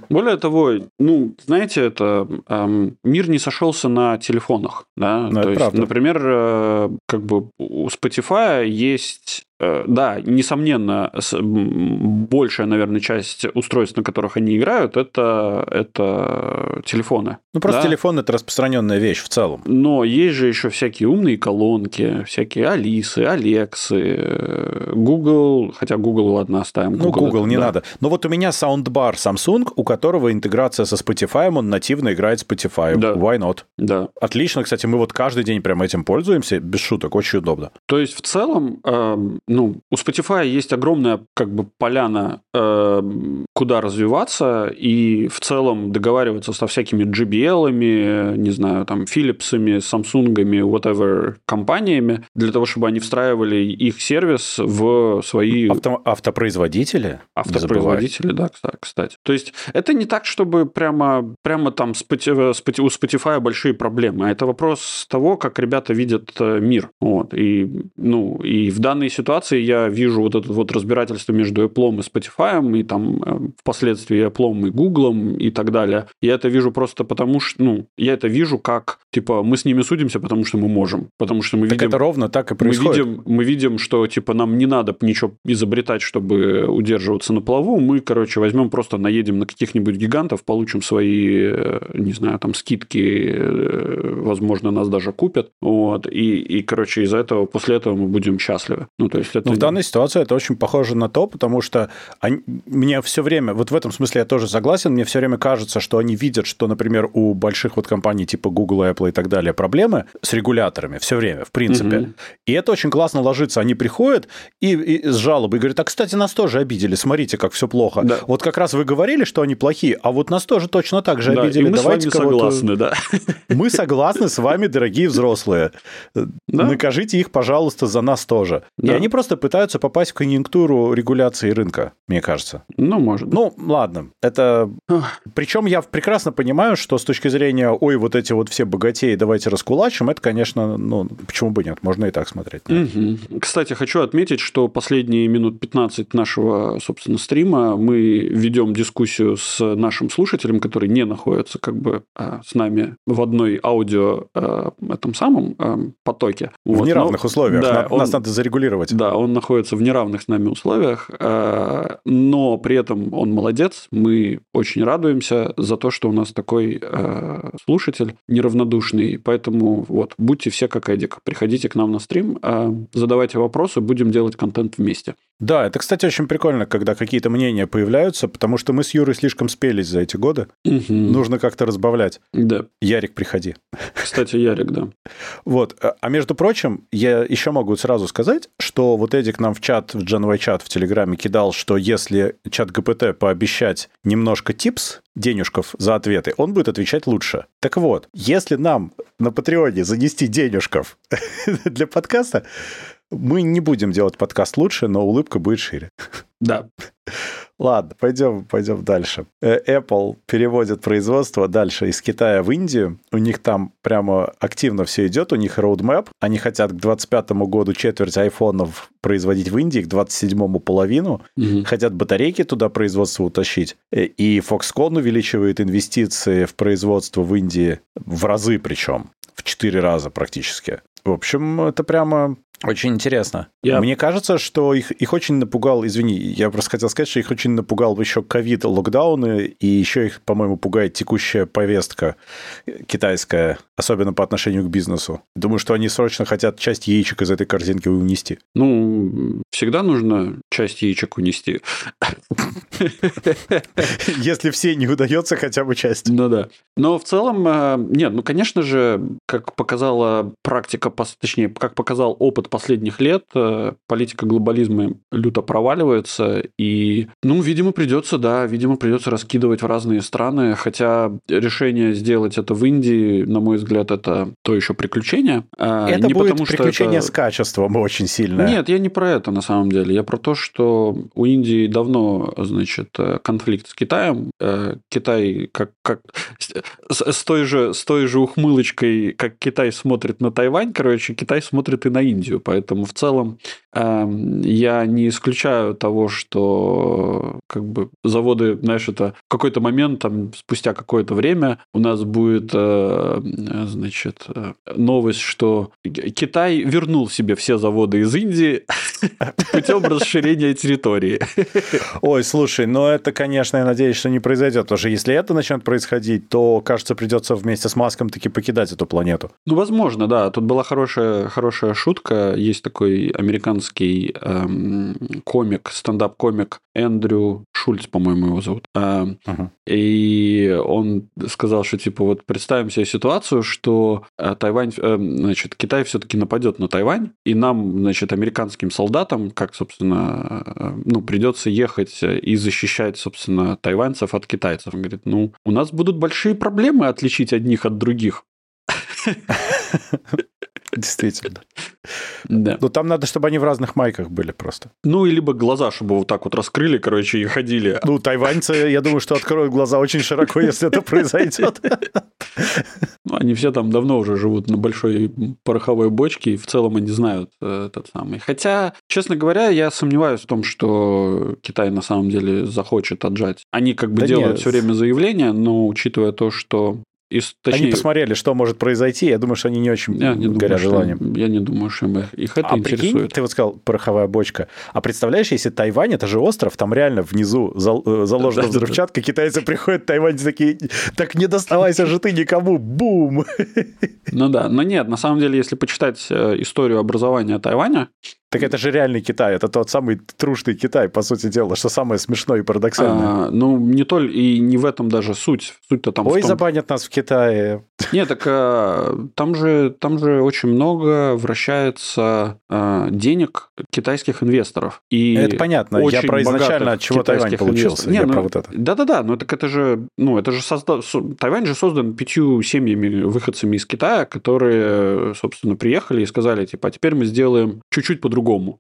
[SPEAKER 1] Более того, ну, знаете, это эм, мир не сошелся на телефонах, да.
[SPEAKER 2] Ну, То есть, правда.
[SPEAKER 1] например, э, как бы у Spotify есть Э, да, несомненно, большая, наверное, часть устройств, на которых они играют, это, это телефоны.
[SPEAKER 2] Ну, просто да? телефон – это распространенная вещь в целом.
[SPEAKER 1] Но есть же еще всякие умные колонки, всякие Алисы, Алексы, э, Google, хотя Google, ладно, оставим.
[SPEAKER 2] Google, ну, Google это, не да. надо. Но вот у меня саундбар Samsung, у которого интеграция со Spotify, он нативно играет Spotify. Да. Why not?
[SPEAKER 1] Да.
[SPEAKER 2] Отлично, кстати, мы вот каждый день прямо этим пользуемся, без шуток, очень удобно.
[SPEAKER 1] То есть, в целом, эм, ну, у Spotify есть огромная как бы поляна, э, куда развиваться, и в целом договариваться со всякими JBL, не знаю, там, Philips'ами, Samsung, whatever компаниями, для того, чтобы они встраивали их сервис в свои...
[SPEAKER 2] Авто, автопроизводители?
[SPEAKER 1] Автопроизводители, да, кстати. То есть, это не так, чтобы прямо, прямо там Spotify, у Spotify большие проблемы, а это вопрос того, как ребята видят э, мир. Вот. И, ну, и в данной ситуации ситуации я вижу вот это вот разбирательство между Apple и Spotify, и там э, впоследствии Apple и Google и так далее. Я это вижу просто потому, что, ну, я это вижу как, типа, мы с ними судимся, потому что мы можем. Потому что мы
[SPEAKER 2] так
[SPEAKER 1] видим...
[SPEAKER 2] это ровно так и происходит.
[SPEAKER 1] Мы видим, мы видим, что, типа, нам не надо ничего изобретать, чтобы удерживаться на плаву. Мы, короче, возьмем просто наедем на каких-нибудь гигантов, получим свои, не знаю, там скидки, возможно, нас даже купят. Вот. И, и короче, из-за этого, после этого мы будем счастливы. Ну, то есть это...
[SPEAKER 2] Ну, в данной ситуации это очень похоже на то, потому что они, мне все время, вот в этом смысле я тоже согласен, мне все время кажется, что они видят, что, например, у больших вот компаний типа Google, Apple и так далее проблемы с регуляторами все время, в принципе. Угу. И это очень классно ложится. Они приходят и, и с жалобой говорят, а, кстати, нас тоже обидели, смотрите, как все плохо. Да. Вот как раз вы говорили, что они плохие, а вот нас тоже точно так же да, обидели. И
[SPEAKER 1] мы Давайте с вами согласны, да.
[SPEAKER 2] Мы согласны с вами, дорогие взрослые. Да? Накажите их, пожалуйста, за нас тоже. Да. И они просто пытаются попасть в конъюнктуру регуляции рынка, мне кажется.
[SPEAKER 1] Ну, может.
[SPEAKER 2] Ну, ладно. Это... Причем я прекрасно понимаю, что с точки зрения, ой, вот эти вот все богатеи, давайте раскулачим, это, конечно, ну, почему бы нет, можно и так смотреть.
[SPEAKER 1] Угу. Кстати, хочу отметить, что последние минут 15 нашего, собственно, стрима мы ведем дискуссию с нашим слушателем, который не находится как бы а, с нами в одной аудио а, этом самом а, потоке.
[SPEAKER 2] В вот. неравных Но, условиях. Да, он, Нас надо зарегулировать.
[SPEAKER 1] Да, он находится в неравных с нами условиях, но при этом он молодец. Мы очень радуемся за то, что у нас такой слушатель неравнодушный. Поэтому вот, будьте все как Эдик. Приходите к нам на стрим, задавайте вопросы, будем делать контент вместе.
[SPEAKER 2] Да, это, кстати, очень прикольно, когда какие-то мнения появляются, потому что мы с Юрой слишком спелись за эти годы. Угу. Нужно как-то разбавлять.
[SPEAKER 1] Да.
[SPEAKER 2] Ярик, приходи.
[SPEAKER 1] Кстати, Ярик, да.
[SPEAKER 2] Вот. А между прочим, я еще могу сразу сказать, что вот Эдик нам в чат, в Genway чат в Телеграме кидал, что если чат ГПТ пообещать немножко типс, денежков за ответы, он будет отвечать лучше. Так вот, если нам на Патреоне занести денежков для подкаста, мы не будем делать подкаст лучше, но улыбка будет шире.
[SPEAKER 1] Да.
[SPEAKER 2] Ладно, пойдем, пойдем дальше. Э, Apple переводит производство дальше из Китая в Индию. У них там прямо активно все идет, у них roadmap. Они хотят к 2025 году четверть айфонов производить в Индии, к 27-му половину. Угу. Хотят батарейки туда производство утащить. Э, и Foxconn увеличивает инвестиции в производство в Индии в разы причем. В четыре раза практически. В общем, это прямо очень интересно. Я... Мне кажется, что их, их очень напугал, извини, я просто хотел сказать, что их очень напугал еще ковид, локдауны, и еще их, по-моему, пугает текущая повестка китайская, особенно по отношению к бизнесу. Думаю, что они срочно хотят часть яичек из этой корзинки унести.
[SPEAKER 1] Ну, всегда нужно часть яичек унести.
[SPEAKER 2] Если все не удается, хотя бы часть.
[SPEAKER 1] Ну да. Но в целом, э, нет, ну, конечно же, как показала практика, точнее, как показал опыт последних лет э, политика глобализма люто проваливается, и, ну, видимо, придется, да, видимо, придется раскидывать в разные страны, хотя решение сделать это в Индии, на мой взгляд, это то еще приключение.
[SPEAKER 2] А это не будет потому, приключение это... с качеством очень сильно.
[SPEAKER 1] Нет, я не про это на самом деле, я про то, что у Индии давно, значит, э, конфликт с Китаем, э, Китай как, как с, с, той же, с той же ухмылочкой, как Китай смотрит на Тайвань, короче, Китай смотрит и на Индию. Поэтому в целом эм, я не исключаю того, что как бы заводы, знаешь, это в какой-то момент, там, спустя какое-то время у нас будет, э, значит, э, новость, что Китай вернул себе все заводы из Индии путем расширения территории.
[SPEAKER 2] Ой, слушай, ну это, конечно, я надеюсь, что не произойдет, потому что если это начнет происходить, то, кажется, придется вместе с Маском таки покидать эту планету.
[SPEAKER 1] Ну, возможно, да. Тут была хорошая, хорошая шутка есть такой американский эм, комик, стендап-комик Эндрю Шульц, по-моему, его зовут. Э, uh-huh. И он сказал, что типа вот представим себе ситуацию, что э, Тайвань, э, значит, Китай все-таки нападет на Тайвань, и нам, значит, американским солдатам, как, собственно, э, ну, придется ехать и защищать, собственно, тайваньцев от китайцев. Он говорит, ну, у нас будут большие проблемы отличить одних от других.
[SPEAKER 2] Действительно. Да. Но там надо, чтобы они в разных майках были просто.
[SPEAKER 1] Ну, и либо глаза, чтобы вот так вот раскрыли, короче, и ходили.
[SPEAKER 2] Ну, тайваньцы, я думаю, что откроют глаза очень широко, если это произойдет.
[SPEAKER 1] Ну, они все там давно уже живут на большой пороховой бочке, и в целом они знают э, этот самый. Хотя, честно говоря, я сомневаюсь в том, что Китай на самом деле захочет отжать. Они как бы да делают нет. все время заявления, но учитывая то, что Из,
[SPEAKER 2] точнее... Они посмотрели, что может произойти, я думаю, что они не очень я не горят думаю, желанием.
[SPEAKER 1] Я не думаю, что их это а интересует. Прикинь,
[SPEAKER 2] ты вот сказал, пороховая бочка. А представляешь, если Тайвань, это же остров, там реально внизу э, заложена взрывчатка, китайцы приходят, Тайвань такие, так не доставайся же ты никому, бум!
[SPEAKER 1] Ну да, но нет, на самом деле, если почитать э, историю образования Тайваня,
[SPEAKER 2] так это же реальный Китай, это тот самый трушный Китай, по сути дела, что самое смешное и парадоксальное.
[SPEAKER 1] А, ну, не только, и не в этом даже суть. Суть-то там
[SPEAKER 2] Ой,
[SPEAKER 1] том...
[SPEAKER 2] забанят нас в Китае.
[SPEAKER 1] Нет, так а, там, же, там же очень много вращается а, денег китайских инвесторов. И
[SPEAKER 2] это понятно, я про изначально от чего Тайвань получился.
[SPEAKER 1] Нет,
[SPEAKER 2] я
[SPEAKER 1] ну,
[SPEAKER 2] про вот это.
[SPEAKER 1] Да-да-да, но так это же, ну, это же созда... Тайвань же создан пятью семьями, выходцами из Китая, которые, собственно, приехали и сказали, типа, а теперь мы сделаем чуть-чуть по-другому. Gomo.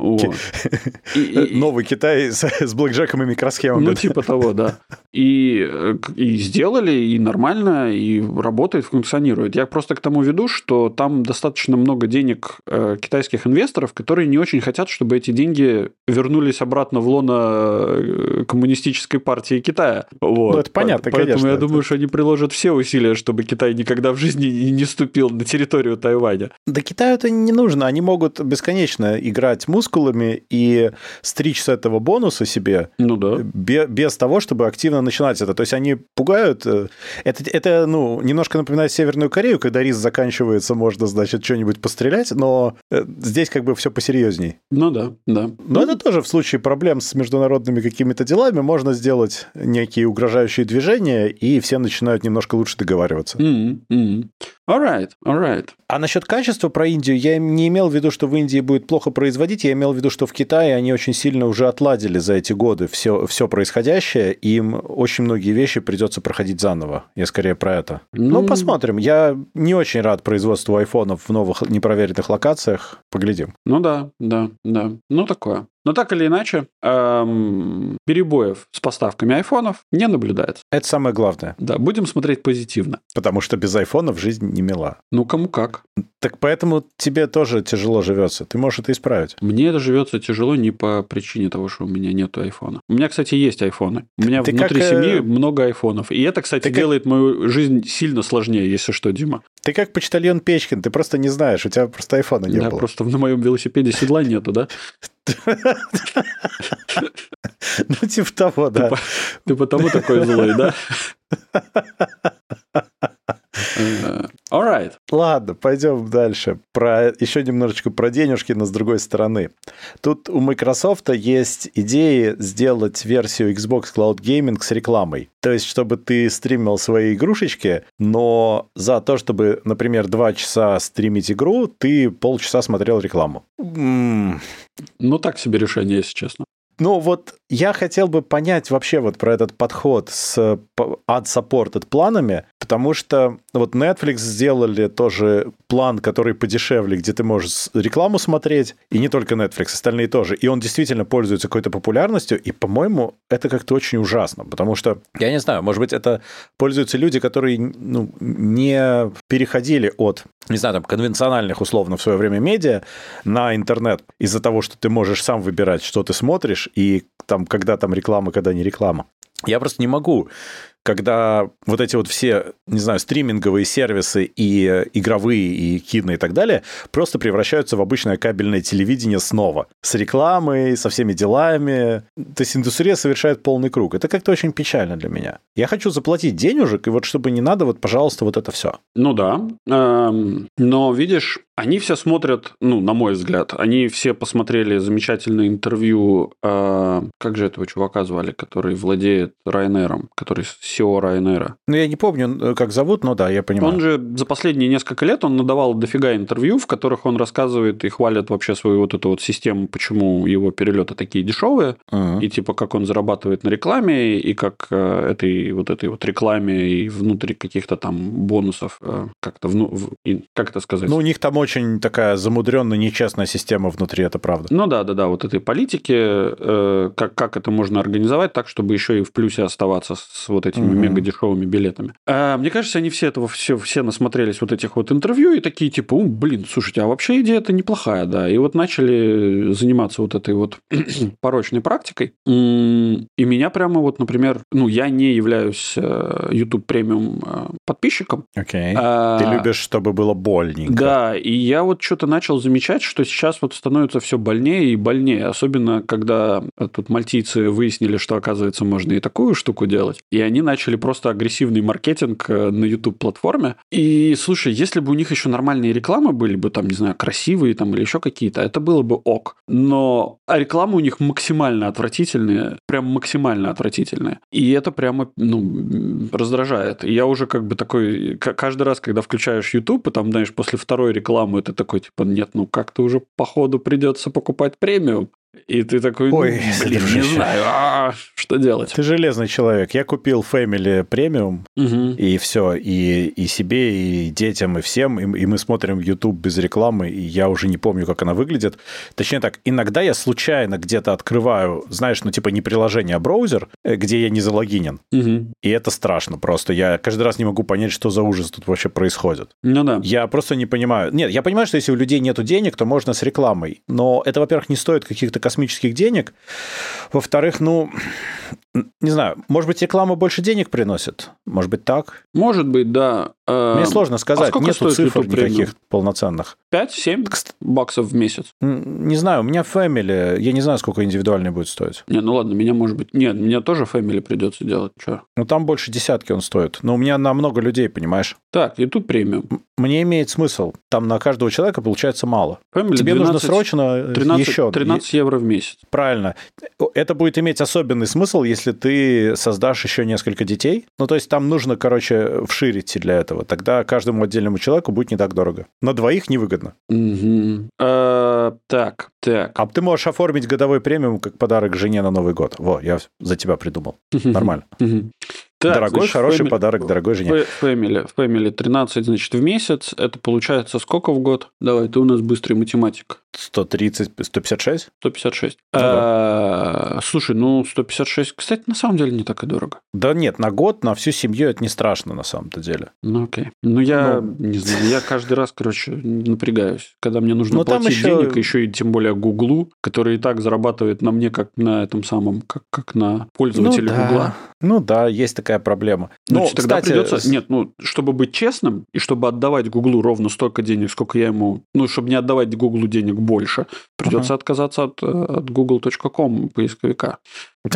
[SPEAKER 1] Вот.
[SPEAKER 2] И, и, Новый Китай с, с блэкджеком и микросхемами.
[SPEAKER 1] Ну, типа того, да. И, и сделали, и нормально, и работает, функционирует. Я просто к тому веду, что там достаточно много денег э, китайских инвесторов, которые не очень хотят, чтобы эти деньги вернулись обратно в лоно э, коммунистической партии Китая. Вот.
[SPEAKER 2] Ну, это понятно,
[SPEAKER 1] Поэтому
[SPEAKER 2] конечно.
[SPEAKER 1] я думаю, что они приложат все усилия, чтобы Китай никогда в жизни не ступил на территорию Тайваня.
[SPEAKER 2] Да Китаю это не нужно. Они могут бесконечно играть музыку, мускулами и стричь с этого бонуса себе.
[SPEAKER 1] Ну да.
[SPEAKER 2] Без, без того, чтобы активно начинать это. То есть они пугают. Э, это, это, ну, немножко напоминает Северную Корею, когда рис заканчивается, можно, значит, что-нибудь пострелять, но э, здесь как бы все посерьезней.
[SPEAKER 1] Ну да, да.
[SPEAKER 2] Но ну, это тоже в случае проблем с международными какими-то делами можно сделать некие угрожающие движения, и все начинают немножко лучше договариваться.
[SPEAKER 1] Mm-hmm. Mm-hmm. All right, all right.
[SPEAKER 2] А насчет качества про Индию, я не имел в виду, что в Индии будет плохо производить, я имел в виду, что в Китае они очень сильно уже отладили за эти годы все, все происходящее, и им очень многие вещи придется проходить заново. Я скорее про это. Mm. Ну, посмотрим. Я не очень рад производству айфонов в новых непроверенных локациях. Поглядим.
[SPEAKER 1] Ну да, да, да. Ну, такое. Но так или иначе, эм, перебоев с поставками айфонов не наблюдается.
[SPEAKER 2] Это самое главное.
[SPEAKER 1] Да, будем смотреть позитивно.
[SPEAKER 2] Потому что без айфонов жизнь не мила.
[SPEAKER 1] Ну, кому как.
[SPEAKER 2] Так поэтому тебе тоже тяжело живется. Ты можешь это исправить.
[SPEAKER 1] Мне это живется тяжело не по причине того, что у меня нет айфона. У меня, кстати, есть айфоны. У меня Ты внутри как... Э, семьи много айфонов. И это, кстати, Ты делает как... мою жизнь сильно сложнее, если что, Дима.
[SPEAKER 2] Ты как почтальон Печкин, ты просто не знаешь, у тебя просто айфона не
[SPEAKER 1] да,
[SPEAKER 2] было.
[SPEAKER 1] просто на моем велосипеде седла нету, да?
[SPEAKER 2] Ну, типа того, да.
[SPEAKER 1] Ты потому такой злой, да? Alright.
[SPEAKER 2] Ладно, пойдем дальше. Про, еще немножечко про денежки, но с другой стороны. Тут у Microsoft есть идеи сделать версию Xbox Cloud Gaming с рекламой. То есть, чтобы ты стримил свои игрушечки, но за то, чтобы, например, два часа стримить игру, ты полчаса смотрел рекламу.
[SPEAKER 1] Ну, так себе решение, если честно.
[SPEAKER 2] Ну, вот я хотел бы понять вообще вот про этот подход с ad-supported планами, потому что вот Netflix сделали тоже план, который подешевле, где ты можешь рекламу смотреть, и не только Netflix, остальные тоже. И он действительно пользуется какой-то популярностью, и, по-моему, это как-то очень ужасно, потому что, я не знаю, может быть, это пользуются люди, которые ну, не переходили от, не знаю, там, конвенциональных, условно, в свое время медиа на интернет из-за того, что ты можешь сам выбирать, что ты смотришь, и там, когда там реклама, когда не реклама. Я просто не могу когда вот эти вот все, не знаю, стриминговые сервисы и э, игровые, и кино и так далее просто превращаются в обычное кабельное телевидение снова. С рекламой, со всеми делами. То есть индустрия совершает полный круг. Это как-то очень печально для меня. Я хочу заплатить денежек, и вот чтобы не надо, вот, пожалуйста, вот это все.
[SPEAKER 1] Ну да. Эм, но, видишь, они все смотрят, ну, на мой взгляд, они все посмотрели замечательное интервью, э, как же этого чувака звали, который владеет Ryanair, который SEO Ryanair.
[SPEAKER 2] Ну, я не помню, э, как зовут, но да, я понимаю.
[SPEAKER 1] Он же за последние несколько лет он надавал дофига интервью, в которых он рассказывает и хвалит вообще свою вот эту вот систему, почему его перелеты такие дешевые, uh-huh. и типа как он зарабатывает на рекламе, и как э, этой вот этой вот рекламе и внутри каких-то там бонусов э, как-то, вну, как это сказать?
[SPEAKER 2] Ну, у них там очень очень такая замудренная, нечестная система внутри, это правда.
[SPEAKER 1] Ну да, да, да, вот этой политики, э, как, как это можно организовать так, чтобы еще и в плюсе оставаться с вот этими угу. мега дешевыми билетами. А, мне кажется, они все этого все, все насмотрелись вот этих вот интервью и такие типа, блин, слушайте, а вообще идея это неплохая, да. И вот начали заниматься вот этой вот порочной практикой. И меня прямо вот, например, ну, я не являюсь э, YouTube премиум э, подписчиком.
[SPEAKER 2] Окей. Okay. А, Ты любишь, чтобы было больненько.
[SPEAKER 1] Да, и я вот что-то начал замечать, что сейчас вот становится все больнее и больнее, особенно когда тут мальтийцы выяснили, что, оказывается, можно и такую штуку делать. И они начали просто агрессивный маркетинг э, на YouTube-платформе. И, слушай, если бы у них еще нормальные рекламы были бы, там, не знаю, красивые там или еще какие-то, это было бы ок. Но рекламы у них максимально отвратительные, прям максимально отвратительные. И это прямо, ну, раздражает. И я уже как бы такой, каждый раз, когда включаешь YouTube, и там, знаешь, после второй рекламы ты такой, типа, нет, ну как-то уже походу придется покупать премиум. И ты такой, Ой, ну, блин, не знаю, а, что делать?
[SPEAKER 2] Ты железный человек. Я купил Family Premium, угу. и все, и, и себе, и детям, и всем, и, и мы смотрим YouTube без рекламы, и я уже не помню, как она выглядит. Точнее так, иногда я случайно где-то открываю, знаешь, ну типа не приложение, а браузер, э, где я не залогинен. Угу. И это страшно просто. Я каждый раз не могу понять, что за ужас тут вообще происходит.
[SPEAKER 1] Ну да.
[SPEAKER 2] Я просто не понимаю. Нет, я понимаю, что если у людей нет денег, то можно с рекламой. Но это, во-первых, не стоит каких-то космических денег. Во-вторых, ну, не знаю, может быть, реклама больше денег приносит? Может быть, так?
[SPEAKER 1] Может быть, да.
[SPEAKER 2] Э, Мне сложно сказать, а нету цифр никаких полноценных.
[SPEAKER 1] 5-7 баксов в месяц?
[SPEAKER 2] Не знаю, у меня Family, я не знаю, сколько индивидуальный будет стоить.
[SPEAKER 1] Не, ну ладно, меня может быть... Нет, мне тоже Family придется делать, что?
[SPEAKER 2] Ну там больше десятки он стоит, но у меня на много людей, понимаешь?
[SPEAKER 1] Так, тут премиум.
[SPEAKER 2] Мне имеет смысл, там на каждого человека получается мало. Family Тебе 12, нужно срочно
[SPEAKER 1] 13,
[SPEAKER 2] еще...
[SPEAKER 1] 13 евро в месяц.
[SPEAKER 2] Правильно. Это будет иметь особенный смысл, если ты создашь еще несколько детей. Ну, то есть там нужно, короче, вширить для этого. Тогда каждому отдельному человеку будет не так дорого. На двоих невыгодно.
[SPEAKER 1] Угу. А, так, так.
[SPEAKER 2] А ты можешь оформить годовой премиум как подарок жене на Новый год. Во, я за тебя придумал. Нормально. Так, дорогой, значит, хороший family, подарок дорогой жене.
[SPEAKER 1] Family, family 13, значит, в месяц. Это получается сколько в год? Давай, ты у нас быстрый математик.
[SPEAKER 2] 130, 156?
[SPEAKER 1] 156. Ну, а, да. Слушай, ну 156, кстати, на самом деле не так и дорого.
[SPEAKER 2] Да нет, на год, на всю семью это не страшно на самом-то деле.
[SPEAKER 1] Ну окей. Ну я ну... не знаю, я каждый раз, короче, напрягаюсь, когда мне нужно Но платить еще... денег, еще и тем более Гуглу, который и так зарабатывает на мне как на этом самом, как, как на пользователе ну, да. Гугла.
[SPEAKER 2] Ну да, есть такая проблема.
[SPEAKER 1] Ну, тогда кстати... придется... Нет, ну, чтобы быть честным, и чтобы отдавать Гуглу ровно столько денег, сколько я ему... Ну, чтобы не отдавать Гуглу денег больше, придется uh-huh. отказаться от, от google.com поисковика.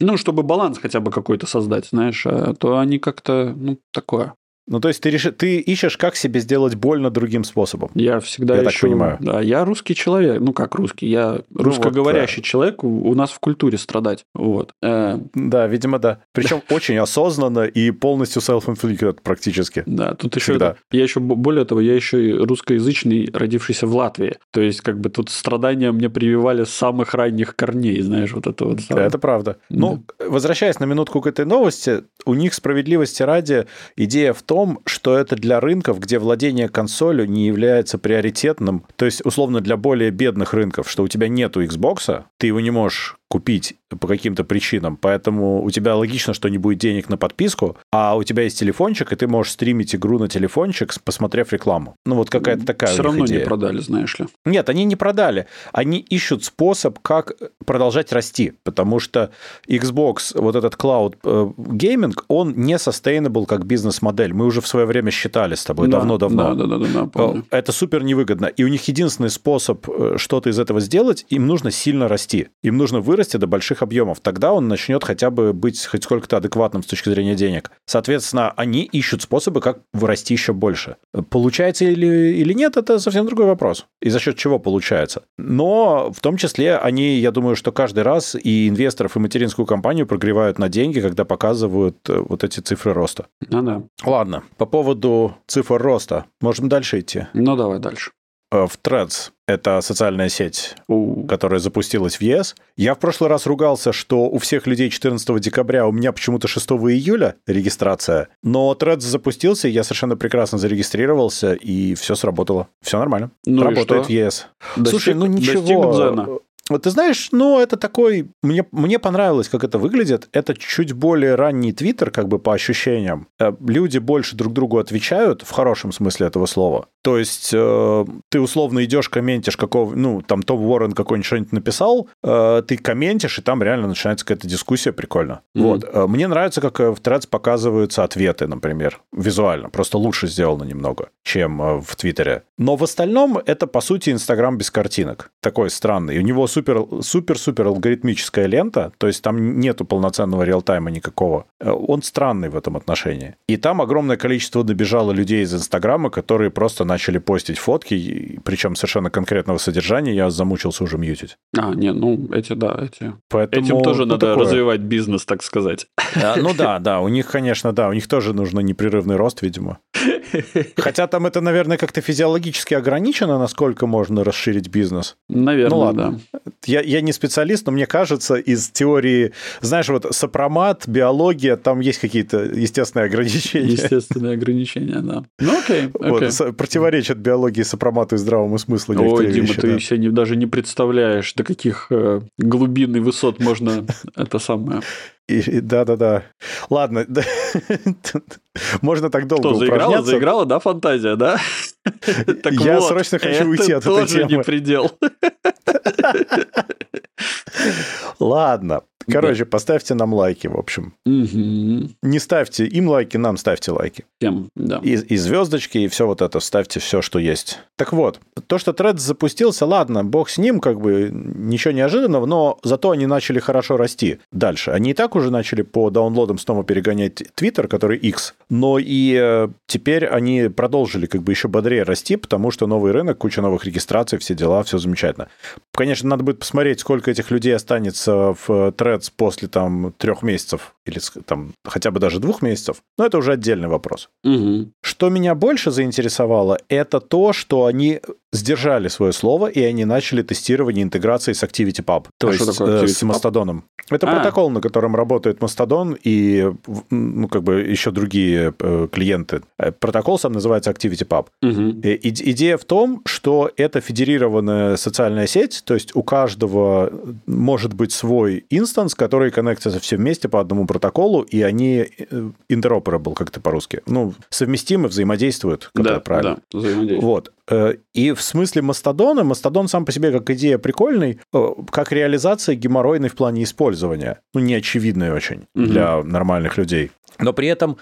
[SPEAKER 1] Ну, чтобы баланс хотя бы какой-то создать, знаешь, а то они как-то, ну, такое.
[SPEAKER 2] Ну, то есть ты, реши, ты ищешь, как себе сделать больно другим способом.
[SPEAKER 1] Я всегда я ищу... так понимаю. Да, я русский человек. Ну, как русский? Я ну, русскоговорящий вот, да. человек. У нас в культуре страдать. Вот.
[SPEAKER 2] Э... Да, видимо, да. Причем очень осознанно и полностью self-inflicted практически.
[SPEAKER 1] Да, тут еще... Всегда. Я еще, более того, я еще и русскоязычный, родившийся в Латвии. То есть, как бы тут страдания мне прививали с самых ранних корней, знаешь, вот это вот.
[SPEAKER 2] Самое. Это правда. Ну, да. Ну, возвращаясь на минутку к этой новости, у них справедливости ради идея в том, том, что это для рынков, где владение консолью не является приоритетным, то есть, условно, для более бедных рынков, что у тебя нету Xbox, ты его не можешь купить по каким-то причинам, поэтому у тебя логично, что не будет денег на подписку, а у тебя есть телефончик, и ты можешь стримить игру на телефончик, посмотрев рекламу. Ну вот какая-то такая
[SPEAKER 1] Все равно
[SPEAKER 2] идея.
[SPEAKER 1] не продали, знаешь ли.
[SPEAKER 2] Нет, они не продали. Они ищут способ, как продолжать расти, потому что Xbox, вот этот cloud э, gaming, он не sustainable как бизнес-модель. Мы уже в свое время считали с тобой давно-давно.
[SPEAKER 1] Да, да, да, да, помню.
[SPEAKER 2] Э, это супер невыгодно. И у них единственный способ э, что-то из этого сделать, им нужно сильно расти. Им нужно вырасти вырасти до больших объемов. Тогда он начнет хотя бы быть хоть сколько-то адекватным с точки зрения денег. Соответственно, они ищут способы, как вырасти еще больше. Получается или, или нет, это совсем другой вопрос. И за счет чего получается. Но в том числе они, я думаю, что каждый раз и инвесторов, и материнскую компанию прогревают на деньги, когда показывают э, вот эти цифры роста.
[SPEAKER 1] Ну да.
[SPEAKER 2] Ладно, по поводу цифр роста. Можем дальше идти?
[SPEAKER 1] Ну давай дальше.
[SPEAKER 2] Э, в Threads. Это социальная сеть, у... которая запустилась в ЕС. Я в прошлый раз ругался, что у всех людей 14 декабря, у меня почему-то 6 июля регистрация. Но Threads запустился, я совершенно прекрасно зарегистрировался, и все сработало. Все нормально.
[SPEAKER 1] Ну
[SPEAKER 2] Работает в ЕС.
[SPEAKER 1] Достиг, Слушай, ну ничего.
[SPEAKER 2] Вот ты знаешь, ну, это такой... Мне, мне понравилось, как это выглядит. Это чуть более ранний твиттер, как бы по ощущениям. Э, люди больше друг другу отвечают, в хорошем смысле этого слова. То есть э, ты условно идешь, комментишь, какого, ну, там Том Уоррен какой-нибудь что-нибудь написал, э, ты комментишь, и там реально начинается какая-то дискуссия, прикольно. Mm-hmm. Вот. Э, мне нравится, как в Threads показываются ответы, например, визуально. Просто лучше сделано немного, чем э, в Твиттере. Но в остальном это, по сути, Инстаграм без картинок. Такой странный. У него супер-супер алгоритмическая лента, то есть там нету полноценного реалтайма никакого. Э, он странный в этом отношении. И там огромное количество набежало людей из Инстаграма, которые просто начали постить фотки, причем совершенно конкретного содержания, я замучился уже мьютить.
[SPEAKER 1] А, не, ну, эти, да, эти. Поэтому, Этим тоже ну, надо такое. развивать бизнес, так сказать.
[SPEAKER 2] А, ну да, да, у них, конечно, да, у них тоже нужно непрерывный рост, видимо. Хотя там это, наверное, как-то физиологически ограничено, насколько можно расширить бизнес.
[SPEAKER 1] Наверное, ну, ладно.
[SPEAKER 2] Да. Я, я не специалист, но мне кажется, из теории, знаешь, вот сопромат, биология, там есть какие-то естественные ограничения.
[SPEAKER 1] Естественные ограничения, да. Ну, окей.
[SPEAKER 2] окей. Вот, противоречат биологии сопромату и здравому смыслу.
[SPEAKER 1] Ой, Дима, вещи, ты да. себе даже не представляешь, до каких э, глубин и высот можно это самое
[SPEAKER 2] да-да-да. Ладно, можно так долго
[SPEAKER 1] Что, заиграла, заиграла, да, фантазия, да?
[SPEAKER 2] Я срочно хочу уйти от этой темы.
[SPEAKER 1] не предел.
[SPEAKER 2] Ладно, Короче, да. поставьте нам лайки, в общем.
[SPEAKER 1] Угу.
[SPEAKER 2] Не ставьте им лайки, нам ставьте лайки.
[SPEAKER 1] Тем, да.
[SPEAKER 2] И, и звездочки, и все вот это, ставьте все, что есть. Так вот, то, что Threads запустился, ладно, бог с ним, как бы ничего неожиданного, но зато они начали хорошо расти дальше. Они и так уже начали по даунлодам снова перегонять Twitter, который X, но и э, теперь они продолжили как бы еще бодрее расти, потому что новый рынок, куча новых регистраций, все дела, все замечательно. Конечно, надо будет посмотреть, сколько этих людей останется в Threads Threads после там трех месяцев или там хотя бы даже двух месяцев, но это уже отдельный вопрос.
[SPEAKER 1] Угу.
[SPEAKER 2] Что меня больше заинтересовало, это то, что они сдержали свое слово, и они начали тестирование интеграции с ActivityPub, то а есть э, с Мастодоном. Это а. протокол, на котором работает Мастодон и ну, как бы еще другие э, клиенты. Э, протокол сам называется ActivityPub.
[SPEAKER 1] Угу.
[SPEAKER 2] И, идея в том, что это федерированная социальная сеть, то есть у каждого может быть свой инстанс, который коннектится все вместе по одному протоколу, и они interoperable, как это по-русски. Ну, совместимы, взаимодействуют, когда да, правильно.
[SPEAKER 1] Да, взаимодействуют.
[SPEAKER 2] Вот. Э, и в смысле Мастодона, Мастодон сам по себе как идея прикольный, э, как реализация геморройный в плане использования. Ну, неочевидный очень угу. для нормальных людей. Но при этом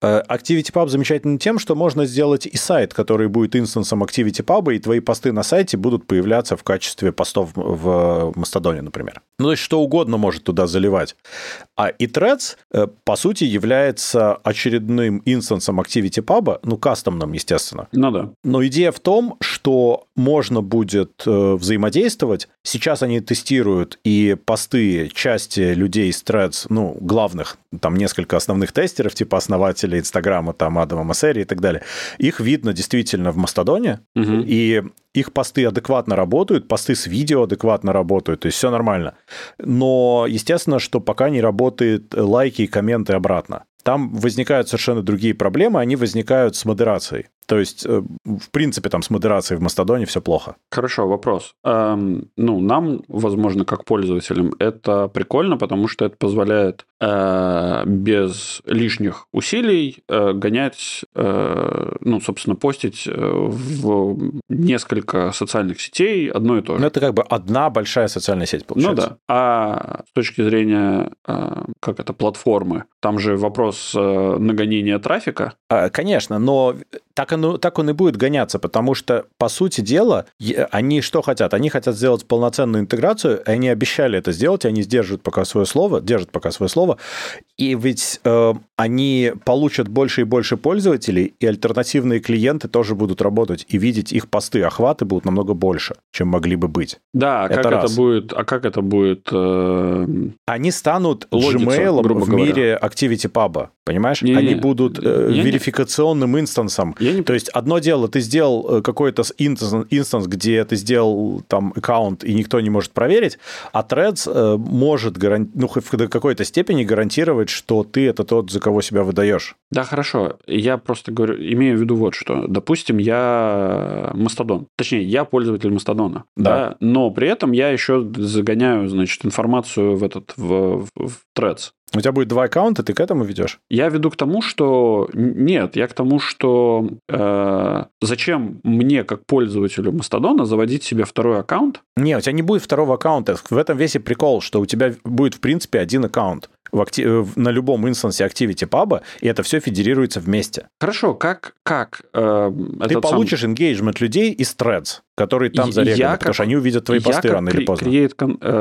[SPEAKER 2] Э, ActivityPub замечательный тем, что можно сделать и сайт, который будет инстансом ActivityPub, и твои посты на сайте будут появляться в качестве постов в Мастодоне, например. Ну, то есть что угодно может туда заливать. А и Threads, по сути, является очередным инстансом ActivityPub, ну, кастомным, естественно.
[SPEAKER 1] Ну да.
[SPEAKER 2] Но идея в том, что можно будет э, взаимодействовать. Сейчас они тестируют и посты части людей из Threads, ну, главных, там несколько основных тестеров, типа основателей создателей Инстаграма, там, Адама Массери и так далее, их видно действительно в Мастодоне,
[SPEAKER 1] угу.
[SPEAKER 2] и их посты адекватно работают, посты с видео адекватно работают, то есть все нормально. Но, естественно, что пока не работает лайки и комменты обратно. Там возникают совершенно другие проблемы, они возникают с модерацией. То есть, э, в принципе, там с модерацией в Мастодоне все плохо.
[SPEAKER 1] Хорошо, вопрос. Эм, ну, нам, возможно, как пользователям, это прикольно, потому что это позволяет э, без лишних усилий э, гонять, э, ну, собственно, постить э, в несколько социальных сетей одно и то же.
[SPEAKER 2] Ну, это как бы одна большая социальная сеть, получается.
[SPEAKER 1] Ну да. А с точки зрения, э, как это, платформы, там же вопрос э, нагонения трафика.
[SPEAKER 2] А, конечно, но так оно, так он и будет гоняться, потому что, по сути дела, они что хотят? Они хотят сделать полноценную интеграцию, и они обещали это сделать, и они сдерживают пока свое слово, держат пока свое слово, и ведь э, они получат больше и больше пользователей, и альтернативные клиенты тоже будут работать, и видеть их посты, охваты будут намного больше, чем могли бы быть.
[SPEAKER 1] Да, а как это, это будет? А как это будет? Э...
[SPEAKER 2] Они станут Gmail в говоря. мире ActivityPub. Понимаешь?
[SPEAKER 1] Не-не-не.
[SPEAKER 2] Они будут э,
[SPEAKER 1] Я не-
[SPEAKER 2] верификационным инстансом.
[SPEAKER 1] Я не
[SPEAKER 2] То есть одно дело, ты сделал э, какой-то instance, instance, где ты сделал там аккаунт, и никто не может проверить, а Threads э, может гаран- ну, в какой-то степени гарантировать, что ты это тот, за кого себя выдаешь.
[SPEAKER 1] Да, хорошо. Я просто говорю, имею в виду вот что. Допустим, я Мастодон. Точнее, я пользователь Мастодона.
[SPEAKER 2] Да.
[SPEAKER 1] Но при этом я еще загоняю, значит, информацию в этот, в, в, в Threads.
[SPEAKER 2] У тебя будет два аккаунта, ты к этому ведешь?
[SPEAKER 1] Я веду к тому, что... Нет, я к тому, что э, зачем мне, как пользователю Мастодона, заводить себе второй аккаунт?
[SPEAKER 2] Не, у тебя не будет второго аккаунта. В этом весь и прикол, что у тебя будет, в принципе, один аккаунт в акти- э, на любом инстансе Activity Pub, и это все федерируется вместе.
[SPEAKER 1] Хорошо, как, как э,
[SPEAKER 2] Ты
[SPEAKER 1] этот сам-
[SPEAKER 2] получишь engagement людей из Threads, которые там
[SPEAKER 1] Я
[SPEAKER 2] зареганы,
[SPEAKER 1] как-
[SPEAKER 2] потому что они увидят твои
[SPEAKER 1] Я
[SPEAKER 2] посты
[SPEAKER 1] как
[SPEAKER 2] рано или поздно.
[SPEAKER 1] Create,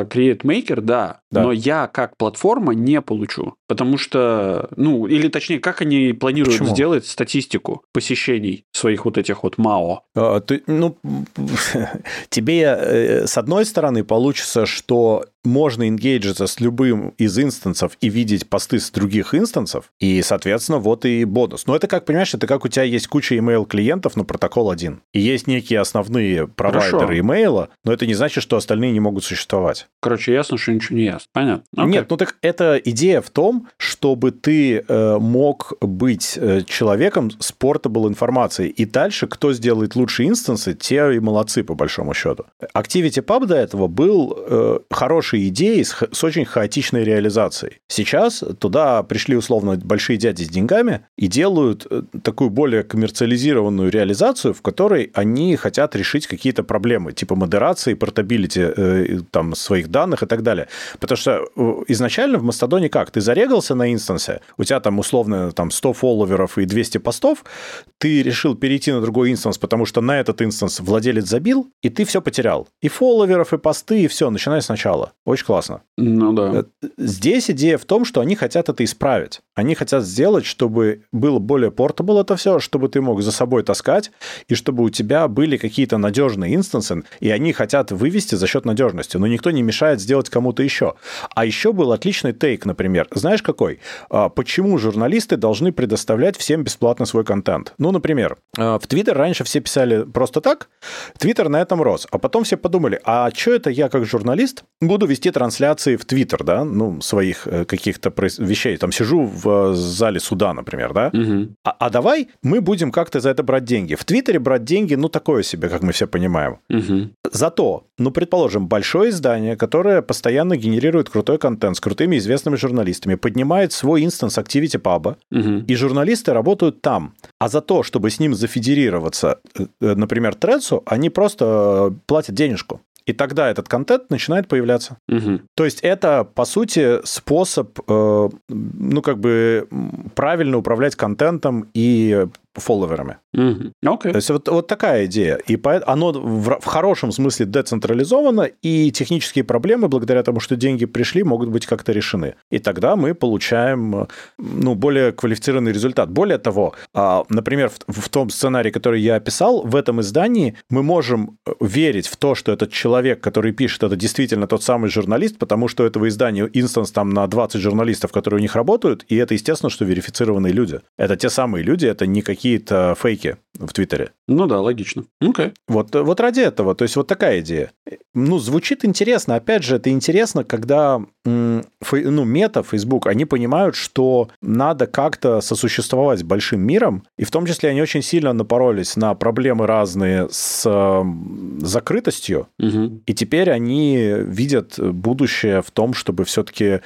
[SPEAKER 1] create Maker, да,
[SPEAKER 2] Да.
[SPEAKER 1] но я как платформа не получу, потому что, ну, или точнее, как они планируют
[SPEAKER 2] Почему?
[SPEAKER 1] сделать статистику посещений своих вот этих вот МАО?
[SPEAKER 2] А, ты, ну, тебе э, с одной стороны получится, что можно ингейджиться с любым из инстансов и видеть посты с других инстансов, и, соответственно, вот и бонус. Но это как, понимаешь, это как у тебя есть куча email клиентов, но протокол один. И есть некие основные провайдеры
[SPEAKER 1] Хорошо.
[SPEAKER 2] имейла, но это не значит, что остальные не могут существовать.
[SPEAKER 1] Короче, ясно, что ничего не ясно. Понятно. Окей.
[SPEAKER 2] Нет, ну так это идея в том, чтобы ты э, мог быть э, человеком с portable информацией. И дальше, кто сделает лучшие инстансы, те и молодцы, по большому счету. Activity Pub до этого был э, хорошей идеей с, с очень хаотичной реализацией. Сейчас туда пришли условно большие дяди с деньгами и делают э, такую более коммерциализированную реализацию, в которой они хотят решить какие-то проблемы, типа модерации, портабилити э, там, своих данных и так далее. Потому что э, изначально в Мастодоне как? Ты зарегался на инстансе, у тебя там условно там 100 фолловеров и 200 постов, ты решил перейти на другой instance, потому что на этот instance владелец забил, и ты все потерял. И фолловеров, и посты, и все, начинай сначала. Очень классно.
[SPEAKER 1] Ну да.
[SPEAKER 2] Э, Здесь идея в том, что они хотят это исправить. Они хотят сделать, чтобы было более portable это все, чтобы ты мог за собой таскать, и чтобы у тебя были какие-то надежные инстансы, и они хотят вывезти за счет надежности. Но никто не мешает сделать кому-то еще. А еще был отличный take, например. Знаешь какой? А, Почему журналисты должны предоставлять всем бесплатно свой контент? Ну, например, а, в Твиттер раньше все писали просто так, Твиттер на этом рос. А потом все подумали, а что это я как журналист буду вести трансляции в Твиттер, да, ну, своих э, каких-то вещей. Там сижу в э, зале суда, например, да,
[SPEAKER 1] Мгм.
[SPEAKER 2] а, а давай мы будем как-то за это брать деньги. В Твиттере брать деньги, ну, такое себе, как мы все понимаем.
[SPEAKER 1] Мгм.
[SPEAKER 2] Зато, ну, предположим, большое издание, которое постоянно генерирует крутой контент с крутыми известными журналистами, поднимает свой инстанс Activity Pub,
[SPEAKER 1] Мгм.
[SPEAKER 2] и журналисты работают там. А за то, чтобы с ним зафедерироваться, э, э, например, Трецу, они просто э, платят денежку. И тогда этот контент начинает появляться.
[SPEAKER 1] Мгм.
[SPEAKER 2] То есть это, по сути, способ, э, ну, как бы правильно управлять контентом и фолловерами.
[SPEAKER 1] Мгм. Окей.
[SPEAKER 2] То есть вот, вот такая идея. И оно в, в хорошем смысле децентрализовано, и технические проблемы, благодаря тому, что деньги пришли, могут быть как-то решены. И тогда мы получаем ну, более квалифицированный результат. Более того, а, например, в, в том сценарии, который я описал, в этом издании мы можем э, верить в то, что этот человек, который пишет, это действительно тот самый журналист, потому что у этого издания инстанс там на 20 журналистов, которые у них работают, и это естественно, что верифицированные люди. Это те самые люди, это не какие-то фейки в Твиттере.
[SPEAKER 1] Ну да, логично. Окей.
[SPEAKER 2] Вот, вот ради этого, то есть вот такая идея. Ну, звучит интересно. Опять же, это интересно, когда м, ну, мета, Facebook, они понимают, что надо как-то сосуществовать с большим миром, и в том числе они очень сильно напоролись на проблемы разные с закрытостью,
[SPEAKER 1] Мгм.
[SPEAKER 2] и теперь они видят будущее в том, чтобы все-таки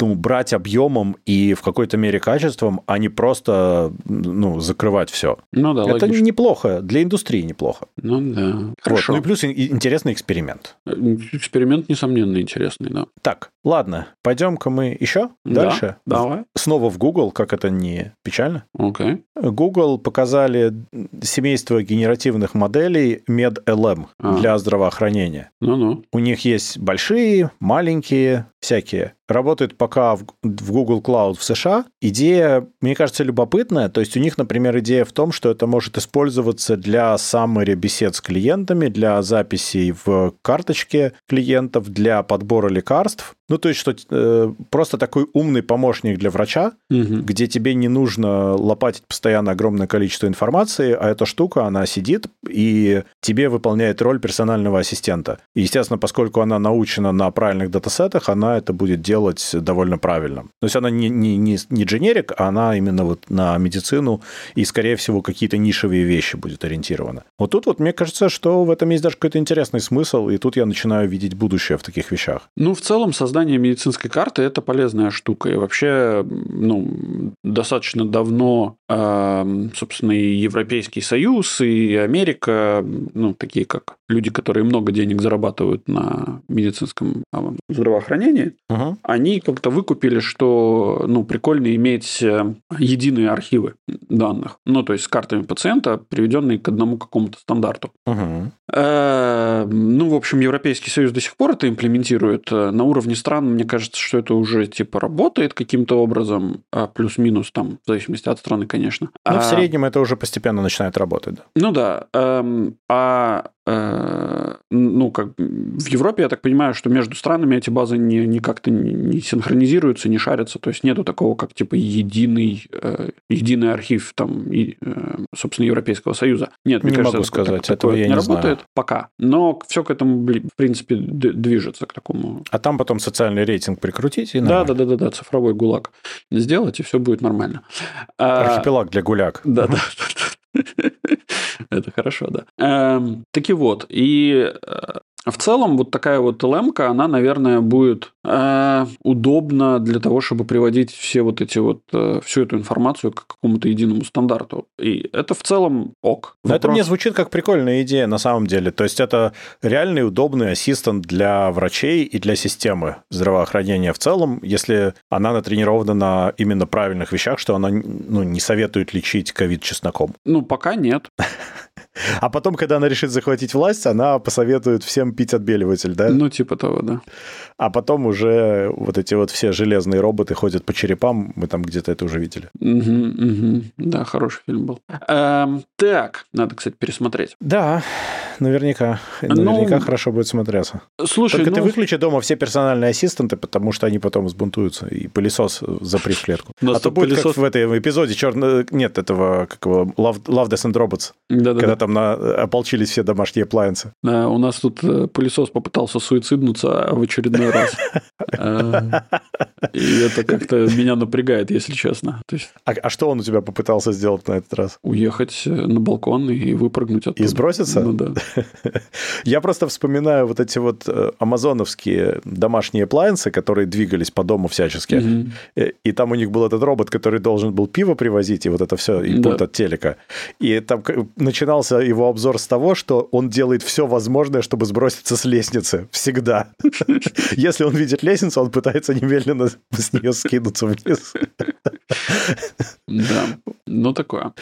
[SPEAKER 2] ну, брать объемом и в какой-то мере качеством, а не просто ну, закрывать все.
[SPEAKER 1] Ну да,
[SPEAKER 2] Это
[SPEAKER 1] логично.
[SPEAKER 2] неплохо, для индустрии неплохо.
[SPEAKER 1] Ну да.
[SPEAKER 2] Вот.
[SPEAKER 1] Хорошо.
[SPEAKER 2] Ну и плюс интересный эксперимент.
[SPEAKER 1] Эксперимент, несомненно, интересный, да.
[SPEAKER 2] Так, ладно, пойдем-ка мы еще дальше.
[SPEAKER 1] Да, давай.
[SPEAKER 2] Снова в Google, как это не печально.
[SPEAKER 1] Окей.
[SPEAKER 2] Google показали семейство генеративных моделей MedLM
[SPEAKER 1] А.
[SPEAKER 2] для здравоохранения.
[SPEAKER 1] Ну-ну.
[SPEAKER 2] У них есть большие, маленькие, всякие. Работают пока в Google Cloud в США. Идея, мне кажется, любопытная. То есть у них, например, идея в том, что это может использоваться для summary бесед с клиентами, для записей в карточке клиентов, для подбора лекарств. Ну, Ну, то есть, что э, просто такой умный помощник для врача, угу. где тебе не нужно лопатить постоянно огромное количество информации, а эта штука, она сидит и тебе выполняет роль персонального ассистента. И, естественно, поскольку она научена на правильных датасетах, она это будет делать довольно правильно. То есть она не, не, не, не дженерик, а она именно вот на медицину и, скорее всего, какие-то нишевые вещи будет ориентирована. Вот тут вот мне кажется, что в этом есть даже какой-то интересный смысл, и тут я начинаю видеть будущее в таких вещах.
[SPEAKER 1] Ну, в целом, создание медицинской карты – это полезная штука. И вообще, ну, достаточно давно, собственно, и Европейский Союз, и Америка, ну, такие как люди, которые много денег зарабатывают на медицинском здравоохранении, угу. они как-то выкупили, что, ну, прикольно иметь э, единые архивы данных. Ну, то есть с картами пациента, приведенные к одному какому-то стандарту. Угу. Э, ну, в общем, Европейский Союз до сих пор это имплементирует. Э, на уровне стран, мне кажется, что это уже типа работает каким-то образом, а плюс-минус там, в зависимости от страны, конечно.
[SPEAKER 2] Ну, а... в среднем это уже постепенно начинает работать, да.
[SPEAKER 1] Ну да. Эм, а Э, ну, как в Европе, я так понимаю, что между странами эти базы не, не как-то не синхронизируются, не шарятся, то есть нету такого, как типа единый, э, единый архив там, и, э, собственно, Европейского Союза. Нет,
[SPEAKER 2] мне не кажется, могу сказать, так, этого я
[SPEAKER 1] не,
[SPEAKER 2] не
[SPEAKER 1] работает знаю. пока, но все к этому, в принципе, движется к такому.
[SPEAKER 2] А там потом социальный рейтинг прикрутить и
[SPEAKER 1] да, да, да, да, да, цифровой гулаг сделать и все будет нормально.
[SPEAKER 2] А, Архипелаг для гуляк.
[SPEAKER 1] Да, да. Это хорошо, да. Эм, таки вот, и э, в целом, вот такая вот LM, она, наверное, будет э, удобна для того, чтобы приводить все вот эти вот, э, всю эту информацию к какому-то единому стандарту. И это в целом ок.
[SPEAKER 2] Вопрос... Это мне звучит как прикольная идея на самом деле. То есть это реальный удобный ассистент для врачей и для системы здравоохранения в целом, если она натренирована на именно правильных вещах, что она ну, не советует лечить ковид чесноком.
[SPEAKER 1] Ну, пока нет.
[SPEAKER 2] А потом, когда она решит захватить власть, она посоветует всем пить отбеливатель, да?
[SPEAKER 1] Ну, типа того, да.
[SPEAKER 2] А потом уже вот эти вот все железные роботы ходят по черепам. Мы там где-то это уже видели.
[SPEAKER 1] Угу, угу. Да, хороший фильм был. Эм, так, надо, кстати, пересмотреть.
[SPEAKER 2] Да, наверняка. Ну, наверняка хорошо будет смотреться.
[SPEAKER 1] Слушай,
[SPEAKER 2] Только ну... ты выключи дома все персональные ассистенты, потому что они потом взбунтуются. И пылесос запри в клетку. А то будет пылесос... как в этом эпизоде черно... Нет, этого, как его, Love, Love Death and Robots. Да, да, когда да. там на... ополчились все домашние плайенсы.
[SPEAKER 1] Да, у нас тут э, пылесос попытался суициднуться в очередной раз. Э, и это как-то меня напрягает, если честно.
[SPEAKER 2] А, а что он у тебя попытался сделать на этот раз?
[SPEAKER 1] Уехать э, на балкон и выпрыгнуть оттуда.
[SPEAKER 2] И сброситься?
[SPEAKER 1] Ну да.
[SPEAKER 2] Я просто вспоминаю вот эти вот амазоновские домашние плайенсы, которые двигались по дому всячески. И там у них был этот робот, который должен был пиво привозить, и вот это все, и пульт от телека. И там начинался его обзор с того, что он делает все возможное, чтобы сброситься с лестницы. Всегда. Если он видит лестницу, он пытается немедленно с нее скинуться вниз.
[SPEAKER 1] Да, ну такое.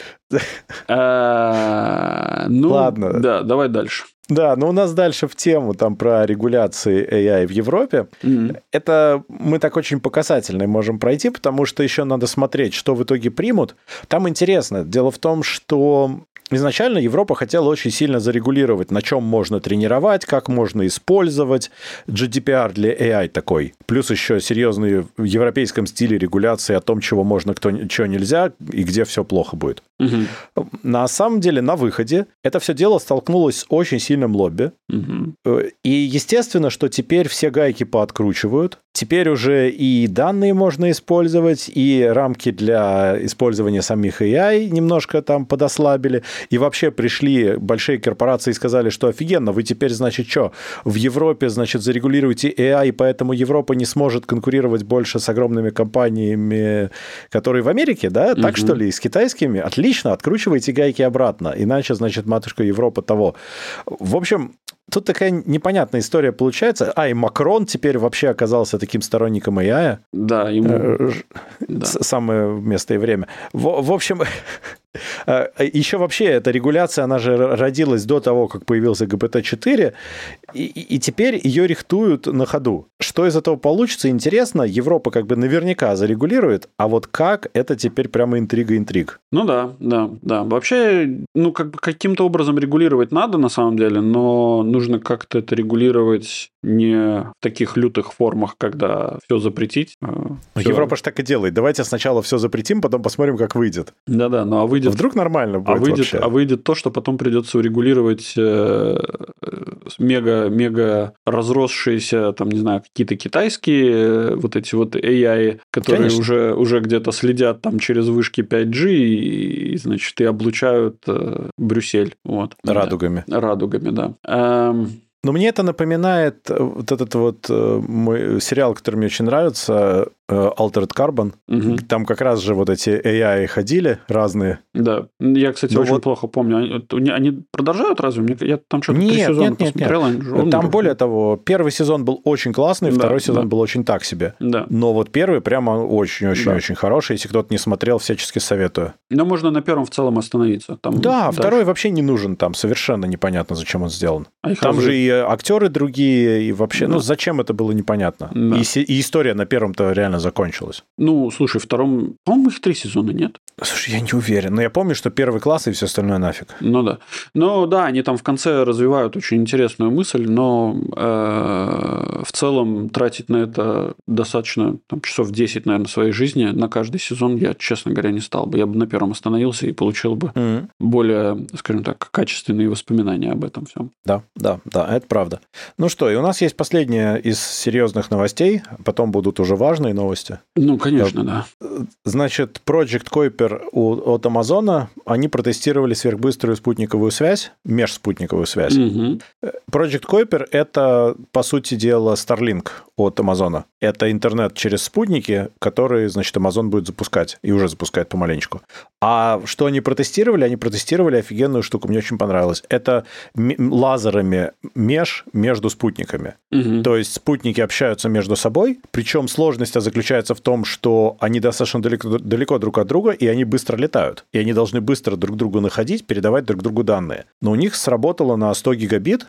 [SPEAKER 1] А, ну, Ладно. Да, давай дальше.
[SPEAKER 2] Да, но у нас дальше в тему там про регуляции AI в Европе. Mm-hmm. Это мы так очень по касательной можем пройти, потому что еще надо смотреть, что в итоге примут. Там интересно. Дело в том, что Изначально Европа хотела очень сильно зарегулировать, на чем можно тренировать, как можно использовать. GDPR для AI такой. Плюс еще серьезные в европейском стиле регуляции о том, чего можно, кто, чего нельзя и где все плохо будет. Угу. На самом деле, на выходе это все дело столкнулось с очень сильным лобби. Угу. И естественно, что теперь все гайки пооткручивают. Теперь уже и данные можно использовать, и рамки для использования самих AI немножко там подослабили. И вообще пришли большие корпорации и сказали, что офигенно, вы теперь, значит, что, в Европе, значит, зарегулируете AI, поэтому Европа не сможет конкурировать больше с огромными компаниями, которые в Америке, да? Так угу. что ли, с китайскими? Отлично, откручивайте гайки обратно, иначе, значит, матушка Европа того. В общем, Тут такая непонятная история получается. А, и Макрон теперь вообще оказался таким сторонником AI.
[SPEAKER 1] Да, ему... Э,
[SPEAKER 2] да. Самое место и время. В, в общем, э, еще вообще эта регуляция, она же родилась до того, как появился ГБТ-4, и, и теперь ее рихтуют на ходу. Что из этого получится, интересно. Европа как бы наверняка зарегулирует, а вот как, это теперь прямо интрига интриг.
[SPEAKER 1] Ну да, да, да. Вообще, ну как бы каким-то образом регулировать надо на самом деле, но нужно как-то это регулировать не в таких лютых формах, когда все запретить.
[SPEAKER 2] А всё... Европа же так и делает. Давайте сначала все запретим, потом посмотрим, как выйдет.
[SPEAKER 1] Да-да, ну а выйдет...
[SPEAKER 2] Вдруг нормально будет
[SPEAKER 1] а выйдет,
[SPEAKER 2] вообще.
[SPEAKER 1] А выйдет то, что потом придется урегулировать э, мега-мега разросшиеся, там, не знаю, какие-то китайские э, вот эти вот AI, которые уже, уже где-то следят там через вышки 5G и, значит, и облучают э, Брюссель. Вот.
[SPEAKER 2] Радугами.
[SPEAKER 1] Да. Радугами, да. Эм,
[SPEAKER 2] но мне это напоминает э, вот этот вот э, мой сериал, который мне очень нравится, Altered Carbon. Угу. Там как раз же вот эти AI ходили разные.
[SPEAKER 1] Да. Я, кстати, Но очень вот... плохо помню. Они, они продолжают разве? Я там что-то
[SPEAKER 2] нет, три сезона нет, нет, посмотрел. Нет. Там более того, первый сезон был очень классный, да, второй сезон да. был очень так себе.
[SPEAKER 1] Да.
[SPEAKER 2] Но вот первый прямо очень-очень-очень да. хороший. Если кто-то не смотрел, всячески советую.
[SPEAKER 1] Но можно на первом в целом остановиться.
[SPEAKER 2] Там да, дальше. второй вообще не нужен там. Совершенно непонятно, зачем он сделан. А там разве... же и актеры другие, и вообще, ну, да. ну, зачем это было непонятно. Да. И, и история на первом-то реально закончилась.
[SPEAKER 1] Ну, слушай, втором, по-моему, их три сезона нет.
[SPEAKER 2] Слушай, я не уверен, но я помню, что первый класс и все остальное нафиг.
[SPEAKER 1] Ну да. Ну да, они там в конце развивают очень интересную мысль, но э, в целом тратить на это достаточно там, часов 10, наверное, своей жизни на каждый сезон я, честно говоря, не стал бы. Я бы на первом остановился и получил бы mm-hmm. более, скажем так, качественные воспоминания об этом всем.
[SPEAKER 2] Да, да, да, это правда. Ну что, и у нас есть последняя из серьезных новостей, потом будут уже важные новости.
[SPEAKER 1] Ну, конечно, да.
[SPEAKER 2] Значит, Project Kuiper от Амазона, они протестировали сверхбыструю спутниковую связь, межспутниковую связь. Угу. Project Kuiper – это, по сути дела, Starlink от Амазона. Это интернет через спутники, которые, значит, Amazon будет запускать, и уже запускает помаленечку. А что они протестировали? Они протестировали офигенную штуку, мне очень понравилось. Это лазерами меж между спутниками. Угу. То есть спутники общаются между собой, причем сложность заключается в том, что они достаточно далеко, далеко друг от друга, и они быстро летают. И они должны быстро друг другу находить, передавать друг другу данные. Но у них сработало на 100 гигабит,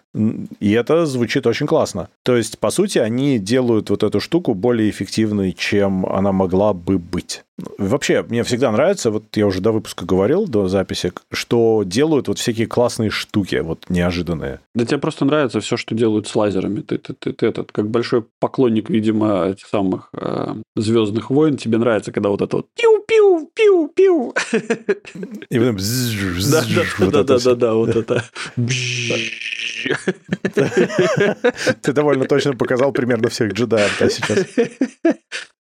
[SPEAKER 2] и это звучит очень классно. То есть, по сути, они делают вот эту штуку более эффективной, чем она могла бы быть. Вообще, мне всегда нравится, вот я уже до выпуска говорил, до записи, что делают вот всякие классные штуки, вот неожиданные.
[SPEAKER 1] Да тебе просто нравится все, что делают с лазерами. Ты, ты, ты, ты этот, как большой поклонник, видимо, этих самых э, Звездных войн, тебе нравится, когда вот это вот пиу-пиу, пиу-пиу.
[SPEAKER 2] И потом
[SPEAKER 1] Да-да-да, вот это.
[SPEAKER 2] Ты довольно точно показал примерно всех джедаев да, сейчас.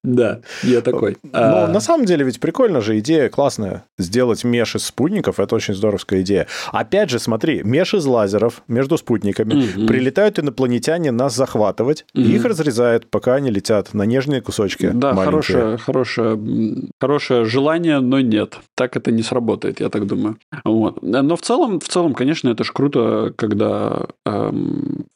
[SPEAKER 1] Да, я такой.
[SPEAKER 2] Но а... на самом деле ведь прикольно же, идея классная. Сделать меш из спутников – это очень здоровская идея. Опять же, смотри, меш из лазеров между спутниками. Угу. Прилетают инопланетяне нас захватывать, угу. и их разрезают, пока они летят на нежные кусочки
[SPEAKER 1] Да, хорошее, хорошее, хорошее желание, но нет. Так это не сработает, я так думаю. Вот. Но в целом, в целом, конечно, это же круто, когда эм,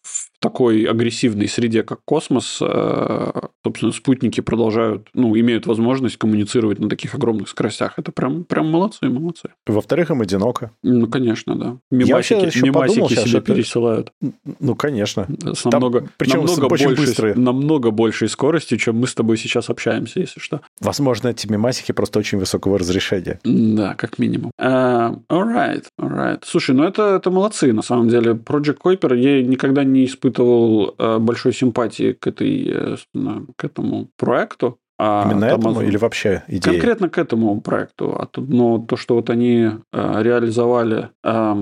[SPEAKER 1] такой агрессивной среде, как космос, э, собственно, спутники продолжают, ну, имеют возможность коммуницировать на таких огромных скоростях. Это прям, прям молодцы, молодцы.
[SPEAKER 2] Во-вторых, им одиноко.
[SPEAKER 1] Ну, конечно, да. Мимасики, мимасики себе это... пересылают.
[SPEAKER 2] Ну, конечно.
[SPEAKER 1] С намного, Там, причем намного, очень большей, быстрые. намного большей скоростью, чем мы с тобой сейчас общаемся, если что.
[SPEAKER 2] Возможно, эти мимасики просто очень высокого разрешения.
[SPEAKER 1] Да, как минимум. Uh, alright, alright. Слушай, ну это, это молодцы, на самом деле. Project Kuiper я никогда не испытывал испытывал э, большой симпатии к, этой, э, к этому проекту.
[SPEAKER 2] А Именно этому Amazon... или вообще идея?
[SPEAKER 1] Конкретно к этому проекту. А но то, что вот они э, реализовали, э,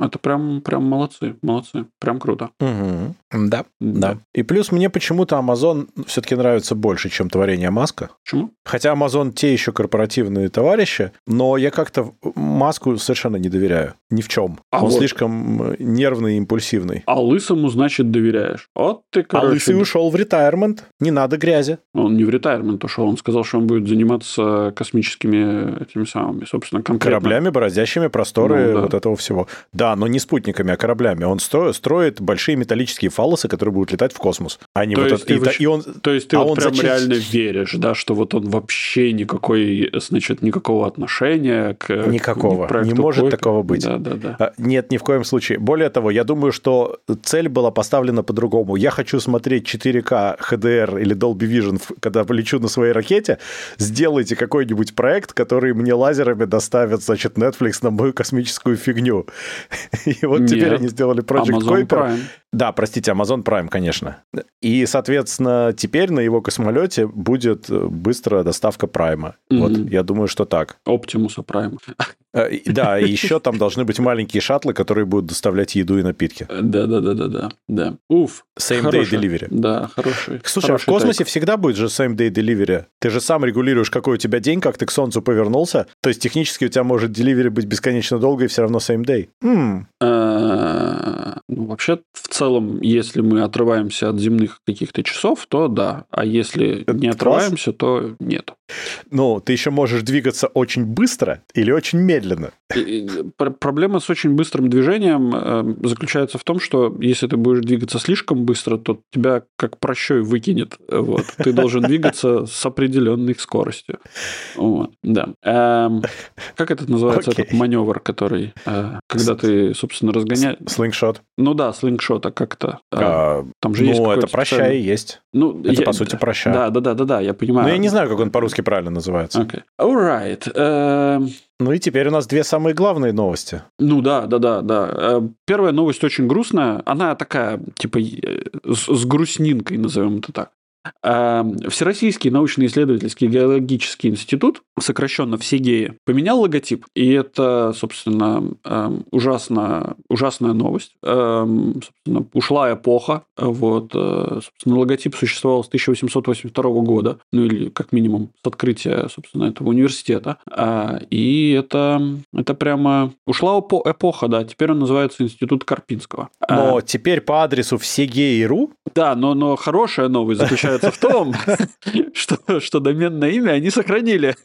[SPEAKER 1] это прям, прям молодцы, молодцы, прям круто.
[SPEAKER 2] Угу. Да, да, да. И плюс мне почему-то Amazon все-таки нравится больше, чем творение Маска.
[SPEAKER 1] Почему?
[SPEAKER 2] Хотя Amazon те еще корпоративные товарищи, но я как-то Маску совершенно не доверяю. Ни в чем. А Он вот. слишком нервный и импульсивный.
[SPEAKER 1] А лысому, значит, доверяешь. Вот ты, а короче...
[SPEAKER 2] А лысый ушел в ретайрмент. Не надо грязи.
[SPEAKER 1] Он не в ретайрмент ушел. Он сказал, что он будет заниматься космическими этими самыми, собственно, конкретно.
[SPEAKER 2] Кораблями, бороздящими просторы ну, да. вот этого всего. Да, но не спутниками, а кораблями. Он строит большие металлические фаллосы, которые будут летать в космос. А не
[SPEAKER 1] то
[SPEAKER 2] вот
[SPEAKER 1] есть
[SPEAKER 2] это,
[SPEAKER 1] и, и он, то есть ты а вот он прям зачем... реально веришь, да, что вот он вообще никакой, значит, никакого отношения к
[SPEAKER 2] Никакого. К не может такого быть.
[SPEAKER 1] Да, да, да.
[SPEAKER 2] А, нет, ни в коем случае. Более того, я думаю, что цель была поставлена по-другому. Я хочу смотреть 4К HDR или Dolby Vision, когда полечу на своей ракете. Сделайте какой-нибудь проект, который мне лазерами доставит, значит, Netflix на мою космическую фигню. И вот Нет. теперь они сделали Project Amazon Kuiper. Prime. Да, простите, Amazon Prime, конечно. И, соответственно, теперь на его космолете будет быстрая доставка Прайма. Mm-hmm. Вот, я думаю, что так.
[SPEAKER 1] Оптимуса Prime.
[SPEAKER 2] Э, да, и еще там должны быть маленькие шаттлы, которые будут доставлять еду и напитки.
[SPEAKER 1] Да-да-да-да-да. да. Уф.
[SPEAKER 2] Same day delivery.
[SPEAKER 1] Да, хороший.
[SPEAKER 2] Слушай, а в космосе
[SPEAKER 1] тайк.
[SPEAKER 2] всегда будет же same day delivery. Ты же сам регулируешь, какой у тебя день, как ты к Солнцу повернулся. То есть технически у тебя может delivery быть бесконечно долго и все равно same day. М,
[SPEAKER 1] Э, Ну, вообще, в целом, если мы отрываемся от земных каких-то часов, то да. А если
[SPEAKER 2] Это
[SPEAKER 1] не
[SPEAKER 2] класс.
[SPEAKER 1] отрываемся, то нет.
[SPEAKER 2] Ну, ты еще можешь двигаться очень быстро или очень медленно.
[SPEAKER 1] И- пр- Проблема с очень быстрым движением э, заключается в том, что если ты будешь двигаться слишком быстро, то тебя как прощой выкинет. Вот. Ты должен двигаться с определенной скоростью. Вот. Да. Эм, Как это называется, этот маневр, который, э, когда ты, собственно, разгоняешь...
[SPEAKER 2] Слингшот.
[SPEAKER 1] Ну да, слингшот, а как это? Э,
[SPEAKER 2] А,
[SPEAKER 1] Там же есть
[SPEAKER 2] ну, это
[SPEAKER 1] какой-то
[SPEAKER 2] прощай
[SPEAKER 1] специальный-
[SPEAKER 2] есть.
[SPEAKER 1] Ну,
[SPEAKER 2] Это, по сути, прощай.
[SPEAKER 1] Да, да, да, да, да, я понимаю.
[SPEAKER 2] Но я не знаю, как он по-русски правильно называется.
[SPEAKER 1] Окей. Alright. Эм,
[SPEAKER 2] Ну и теперь у нас две самые главные новости.
[SPEAKER 1] Ну да, да, да, да. Э, Первая новость очень грустная. Она такая, типа, э, с, с грустнинкой, назовем это так. Всероссийский научно-исследовательский геологический институт, сокращенно ВСИГЕИ, поменял логотип. И это, собственно, ужасно, ужасная новость. Собственно, ушла эпоха. Вот, э, собственно, логотип существовал с 1882 года, ну или как минимум с открытия, собственно, этого университета. А, И это, это прямо ушла эпо- эпоха, да. Теперь он называется Институт Карпинского. А,
[SPEAKER 2] Но теперь по адресу всегей.ру
[SPEAKER 1] да, но, но хорошая новость заключается в том, что, что доменное имя они сохранили.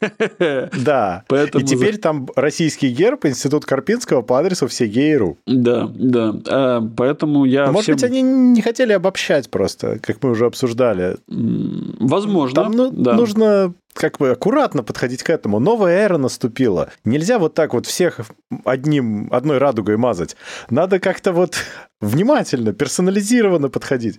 [SPEAKER 2] Да.
[SPEAKER 1] Поэтому
[SPEAKER 2] И теперь там российский герб Институт Карпинского по адресу всегей.ру.
[SPEAKER 1] Да, да. А, Поэтому я
[SPEAKER 2] Может
[SPEAKER 1] всем-
[SPEAKER 2] быть, они не хотели обобщать просто, как мы уже обсуждали.
[SPEAKER 1] Возможно,
[SPEAKER 2] Там ну,
[SPEAKER 1] да.
[SPEAKER 2] нужно как бы аккуратно подходить к этому. Новая эра наступила. Нельзя вот так вот всех одним, одной радугой мазать. Надо как-то вот внимательно, персонализированно подходить.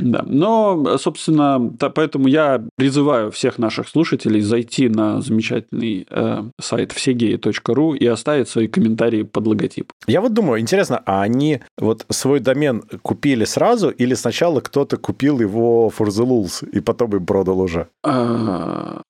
[SPEAKER 1] Да, но, собственно, та- поэтому я призываю всех наших слушателей зайти на замечательный э, сайт всегеи.ру и оставить свои комментарии под логотип.
[SPEAKER 2] Я вот думаю, интересно, а они вот свой домен купили сразу или сначала кто-то купил его for the lulz и потом им продал уже?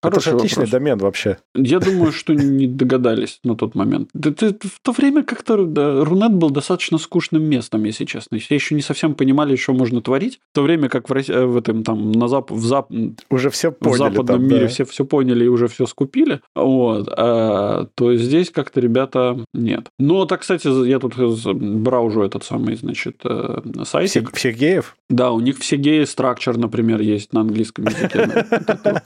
[SPEAKER 1] А,
[SPEAKER 2] Это
[SPEAKER 1] Хороший
[SPEAKER 2] отличный
[SPEAKER 1] вопрос.
[SPEAKER 2] домен вообще.
[SPEAKER 1] Я думаю, что не догадались на тот момент. В то время как-то да, Рунет был достаточно скучным местом, если честно. Все еще не совсем понимали, что можно творить. В то время как в, России, в этом там на зап, в, зап,
[SPEAKER 2] Уже все
[SPEAKER 1] в
[SPEAKER 2] поняли.
[SPEAKER 1] западном
[SPEAKER 2] там,
[SPEAKER 1] мире
[SPEAKER 2] да.
[SPEAKER 1] все все поняли и уже все скупили, вот, а, то здесь как-то ребята нет. Но так, кстати, я тут браужу этот самый, значит, э,
[SPEAKER 2] Все-
[SPEAKER 1] сайтик.
[SPEAKER 2] всех геев?
[SPEAKER 1] Да, у них все геи structure, например, есть на английском языке.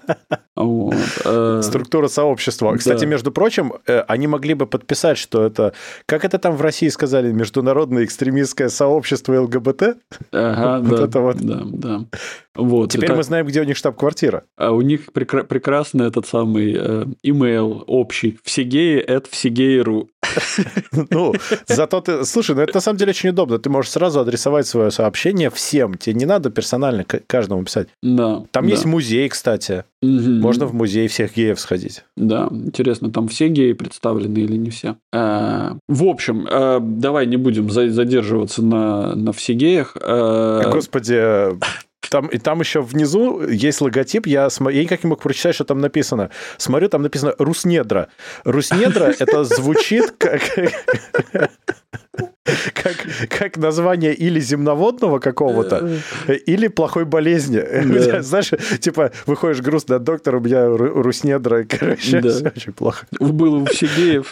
[SPEAKER 1] Вот вот. Э,
[SPEAKER 2] Структура сообщества. Кстати,
[SPEAKER 1] да.
[SPEAKER 2] между прочим, э, они могли бы подписать, что это, как это там в России сказали, международное экстремистское сообщество ЛГБТ.
[SPEAKER 1] Ага,
[SPEAKER 2] Вот
[SPEAKER 1] да,
[SPEAKER 2] это вот.
[SPEAKER 1] Да, да. Вот.
[SPEAKER 2] Теперь
[SPEAKER 1] это-
[SPEAKER 2] мы знаем, где у них штаб-квартира.
[SPEAKER 1] А у них прекра- прекрасный этот самый э, имейл общий. Все геи – это всегеи.ру.
[SPEAKER 2] Ну, зато ты... Слушай, ну это на самом деле очень удобно. Ты можешь сразу адресовать свое сообщение всем. Тебе не надо персонально каждому писать.
[SPEAKER 1] Да.
[SPEAKER 2] Там
[SPEAKER 1] да.
[SPEAKER 2] есть музей, кстати. Можно в музей всех геев сходить.
[SPEAKER 1] Да, интересно, там все геи представлены или не все. А, В общем, а, давай не будем за- задерживаться на, на все геях. А,
[SPEAKER 2] Господи, там, и там еще внизу есть логотип. Я, смо- я никак не мог прочитать, что там написано. Смотрю, там написано «Руснедра». «Руснедра» — это звучит как... Как, как название или земноводного какого-то, или плохой болезни.
[SPEAKER 1] Да.
[SPEAKER 2] Знаешь, типа, выходишь грустно от доктора, у меня ру- руснедра, короче,
[SPEAKER 1] Да.
[SPEAKER 2] всё очень плохо.
[SPEAKER 1] Было у всегеев,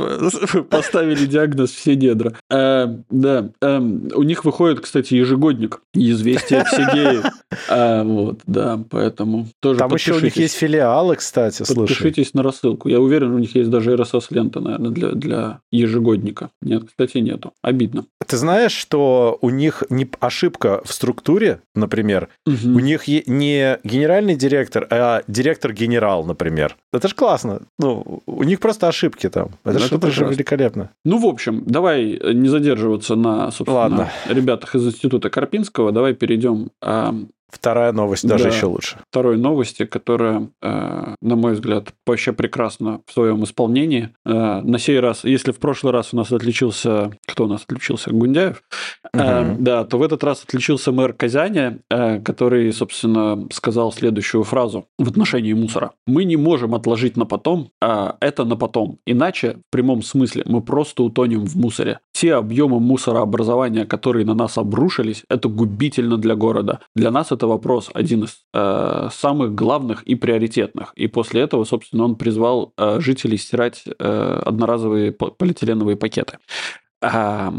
[SPEAKER 1] поставили диагноз все недра. А, да, а, у них выходит, кстати, ежегодник «Известия всегеев». А, вот, да, поэтому тоже
[SPEAKER 2] Там еще у них
[SPEAKER 1] подпишитесь.
[SPEAKER 2] есть филиалы, кстати, слушай.
[SPEAKER 1] Подпишитесь на рассылку. Я уверен, у них есть даже RSS-лента, наверное, для, для ежегодника. Нет, кстати, нету. Обидно.
[SPEAKER 2] Ты знаешь, что у них не ошибка в структуре, например,
[SPEAKER 1] Мгм.
[SPEAKER 2] у них не генеральный директор, а директор-генерал, например. Это ж классно. Ну, у них просто ошибки там. Это,
[SPEAKER 1] Ну,
[SPEAKER 2] ж-
[SPEAKER 1] это
[SPEAKER 2] же великолепно.
[SPEAKER 1] Ну, в общем, давай не задерживаться на, собственно,
[SPEAKER 2] Ладно.
[SPEAKER 1] ребятах из Института Карпинского. Давай перейдем
[SPEAKER 2] Вторая новость даже да. еще лучше.
[SPEAKER 1] Второй новости, которая, э, на мой взгляд, вообще прекрасна в своем исполнении. Э, на сей раз, если в прошлый раз у нас отличился... Кто у нас отличился? Гундяев. Угу. Да, то в этот раз отличился мэр Казани, который, собственно, сказал следующую фразу в отношении мусора. Мы не можем отложить на потом, а это на потом. Иначе, в прямом смысле, мы просто утонем в мусоре. Те объемы мусорообразования, которые на нас обрушились, это губительно для города. Для нас это вопрос один из э, самых главных и приоритетных. И после этого, собственно, он призвал э, жителей стирать э, одноразовые полиэтиленовые пакеты.
[SPEAKER 2] А,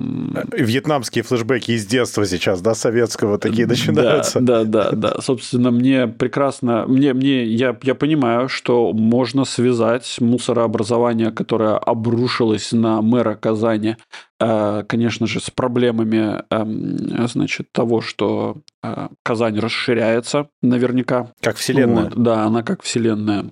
[SPEAKER 2] Вьетнамские флешбеки из детства сейчас, да, советского такие начинаются.
[SPEAKER 1] Да, да, да, да. Собственно, мне прекрасно, мне, мне, я, я понимаю, что можно связать мусорообразование, которое обрушилось на мэра Казани, э, конечно же, с проблемами, эм, значит, того, что э, Казань расширяется, наверняка.
[SPEAKER 2] Как вселенная. Вот,
[SPEAKER 1] да, она как вселенная.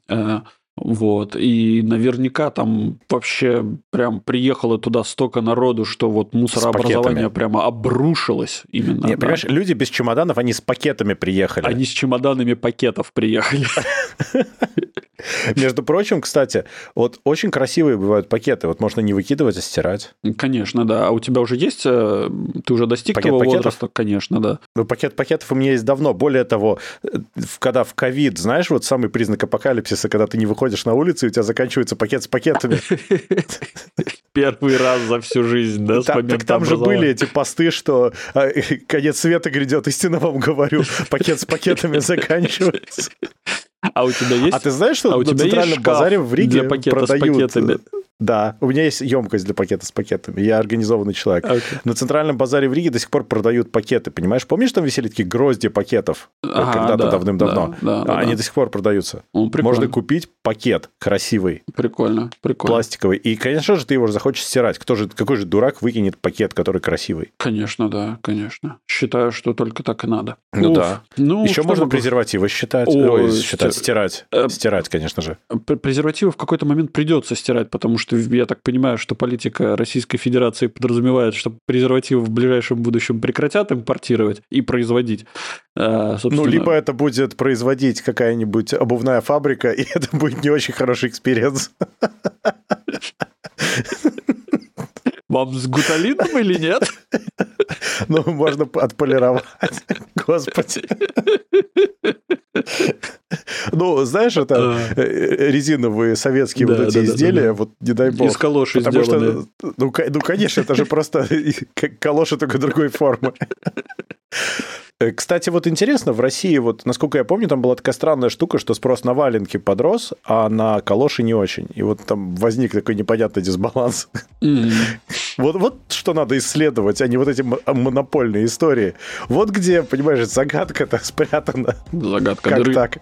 [SPEAKER 1] Вот. И наверняка там вообще прям приехало туда столько народу, что вот мусорообразование прямо обрушилось именно.
[SPEAKER 2] Не, да. понимаешь, люди без чемоданов, они с пакетами приехали.
[SPEAKER 1] Они с чемоданами пакетов приехали.
[SPEAKER 2] Между прочим, кстати, вот очень красивые бывают пакеты. Вот можно не выкидывать, а стирать.
[SPEAKER 1] Конечно, да. А у тебя уже есть? Э, ты уже достиг пакет того пакетов? возраста? Конечно, да.
[SPEAKER 2] Ну, пакет пакетов у меня есть давно. Более того, э, когда в ковид, знаешь, вот самый признак апокалипсиса, когда ты не выходишь на улицу, и у тебя заканчивается пакет с пакетами.
[SPEAKER 1] Первый раз за всю жизнь, да?
[SPEAKER 2] Так, так там же были эти посты, что а, конец света грядет, истинно вам говорю, пакет с пакетами заканчивается.
[SPEAKER 1] А у тебя есть?
[SPEAKER 2] А ты знаешь, что а у на тебя центральном есть базаре в Риге для пакета продают... с пакетами? Да, у меня есть емкость для пакета с пакетами. Я организованный человек. Okay. На центральном базаре в Риге до сих пор продают пакеты, понимаешь? Помнишь, там висели такие грозди пакетов ага, когда-то да, давным-давно? Да, да, Они да. до сих пор продаются. Ну, Можно купить пакет красивый.
[SPEAKER 1] Прикольно, прикольно.
[SPEAKER 2] Пластиковый. И, конечно же, ты его захочешь стирать. Кто же, какой же дурак выкинет пакет, который красивый?
[SPEAKER 1] Конечно, да, конечно. Считаю, что только так и надо.
[SPEAKER 2] Ну Уф. да. Ну, Еще можно презервативы считать. Ой, Ой, считать, стирать. Э, стирать, конечно же.
[SPEAKER 1] Презервативы в какой-то момент придется стирать, потому что что я так понимаю, что политика Российской Федерации подразумевает, что презервативы в ближайшем будущем прекратят импортировать и производить.
[SPEAKER 2] А, собственно... Ну, либо это будет производить какая-нибудь обувная фабрика, и это будет не очень хороший experience.
[SPEAKER 1] Вам с гуталином или нет?
[SPEAKER 2] Ну, можно отполировать. Господи. Ну, знаешь, это а. э, резиновые советские вот эти изделия, вот не дай бог.
[SPEAKER 1] Из калоши Потому что,
[SPEAKER 2] ну, конечно, это же просто калоши только другой формы. Э, кстати, вот интересно, в России, вот, насколько я помню, там была такая странная штука, что спрос на валенки подрос, а на калоши не очень. И вот там возник такой непонятный дисбаланс. Mm-hmm. Вот, вот что надо исследовать, а не вот эти монопольные истории. Вот где, понимаешь, загадка-то спрятана.
[SPEAKER 1] Загадка
[SPEAKER 2] как
[SPEAKER 1] дыры.
[SPEAKER 2] так?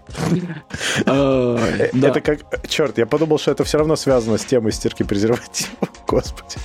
[SPEAKER 2] Это как... Черт, я подумал, что это все равно связано с темой стирки презервативов. Господи.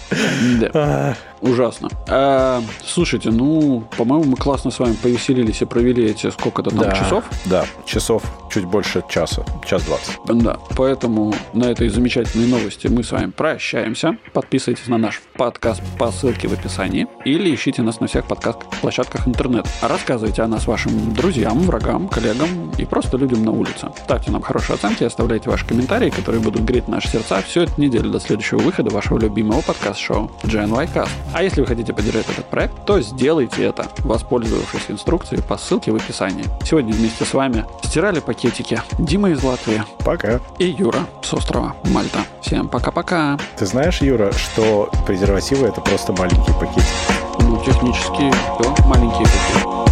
[SPEAKER 1] Ужасно. А, слушайте, ну, по-моему, мы классно с вами повеселились и провели эти сколько-то там часов.
[SPEAKER 2] Да, часов чуть больше часа, час двадцать.
[SPEAKER 1] Да, поэтому на этой замечательной новости мы с вами прощаемся. Подписывайтесь на наш подкаст по ссылке в описании или ищите нас на всех подкаст-площадках интернет. Рассказывайте о нас вашим друзьям, врагам, коллегам и просто людям на улице. Ставьте нам хорошие оценки, оставляйте ваши комментарии, которые будут греть наши сердца всю эту неделю до следующего выхода вашего любимого подкаст-шоу GNY Cast. А если вы хотите поддержать этот проект, то сделайте это, воспользовавшись инструкцией по ссылке в описании. Сегодня вместе с вами стирали пакетики Дима из Латвии.
[SPEAKER 2] Пока.
[SPEAKER 1] И Юра с острова Мальта. Всем пока-пока.
[SPEAKER 2] Ты знаешь, Юра, что презервативы это просто маленькие пакетики?
[SPEAKER 1] Ну, технически, все, маленькие пакетики.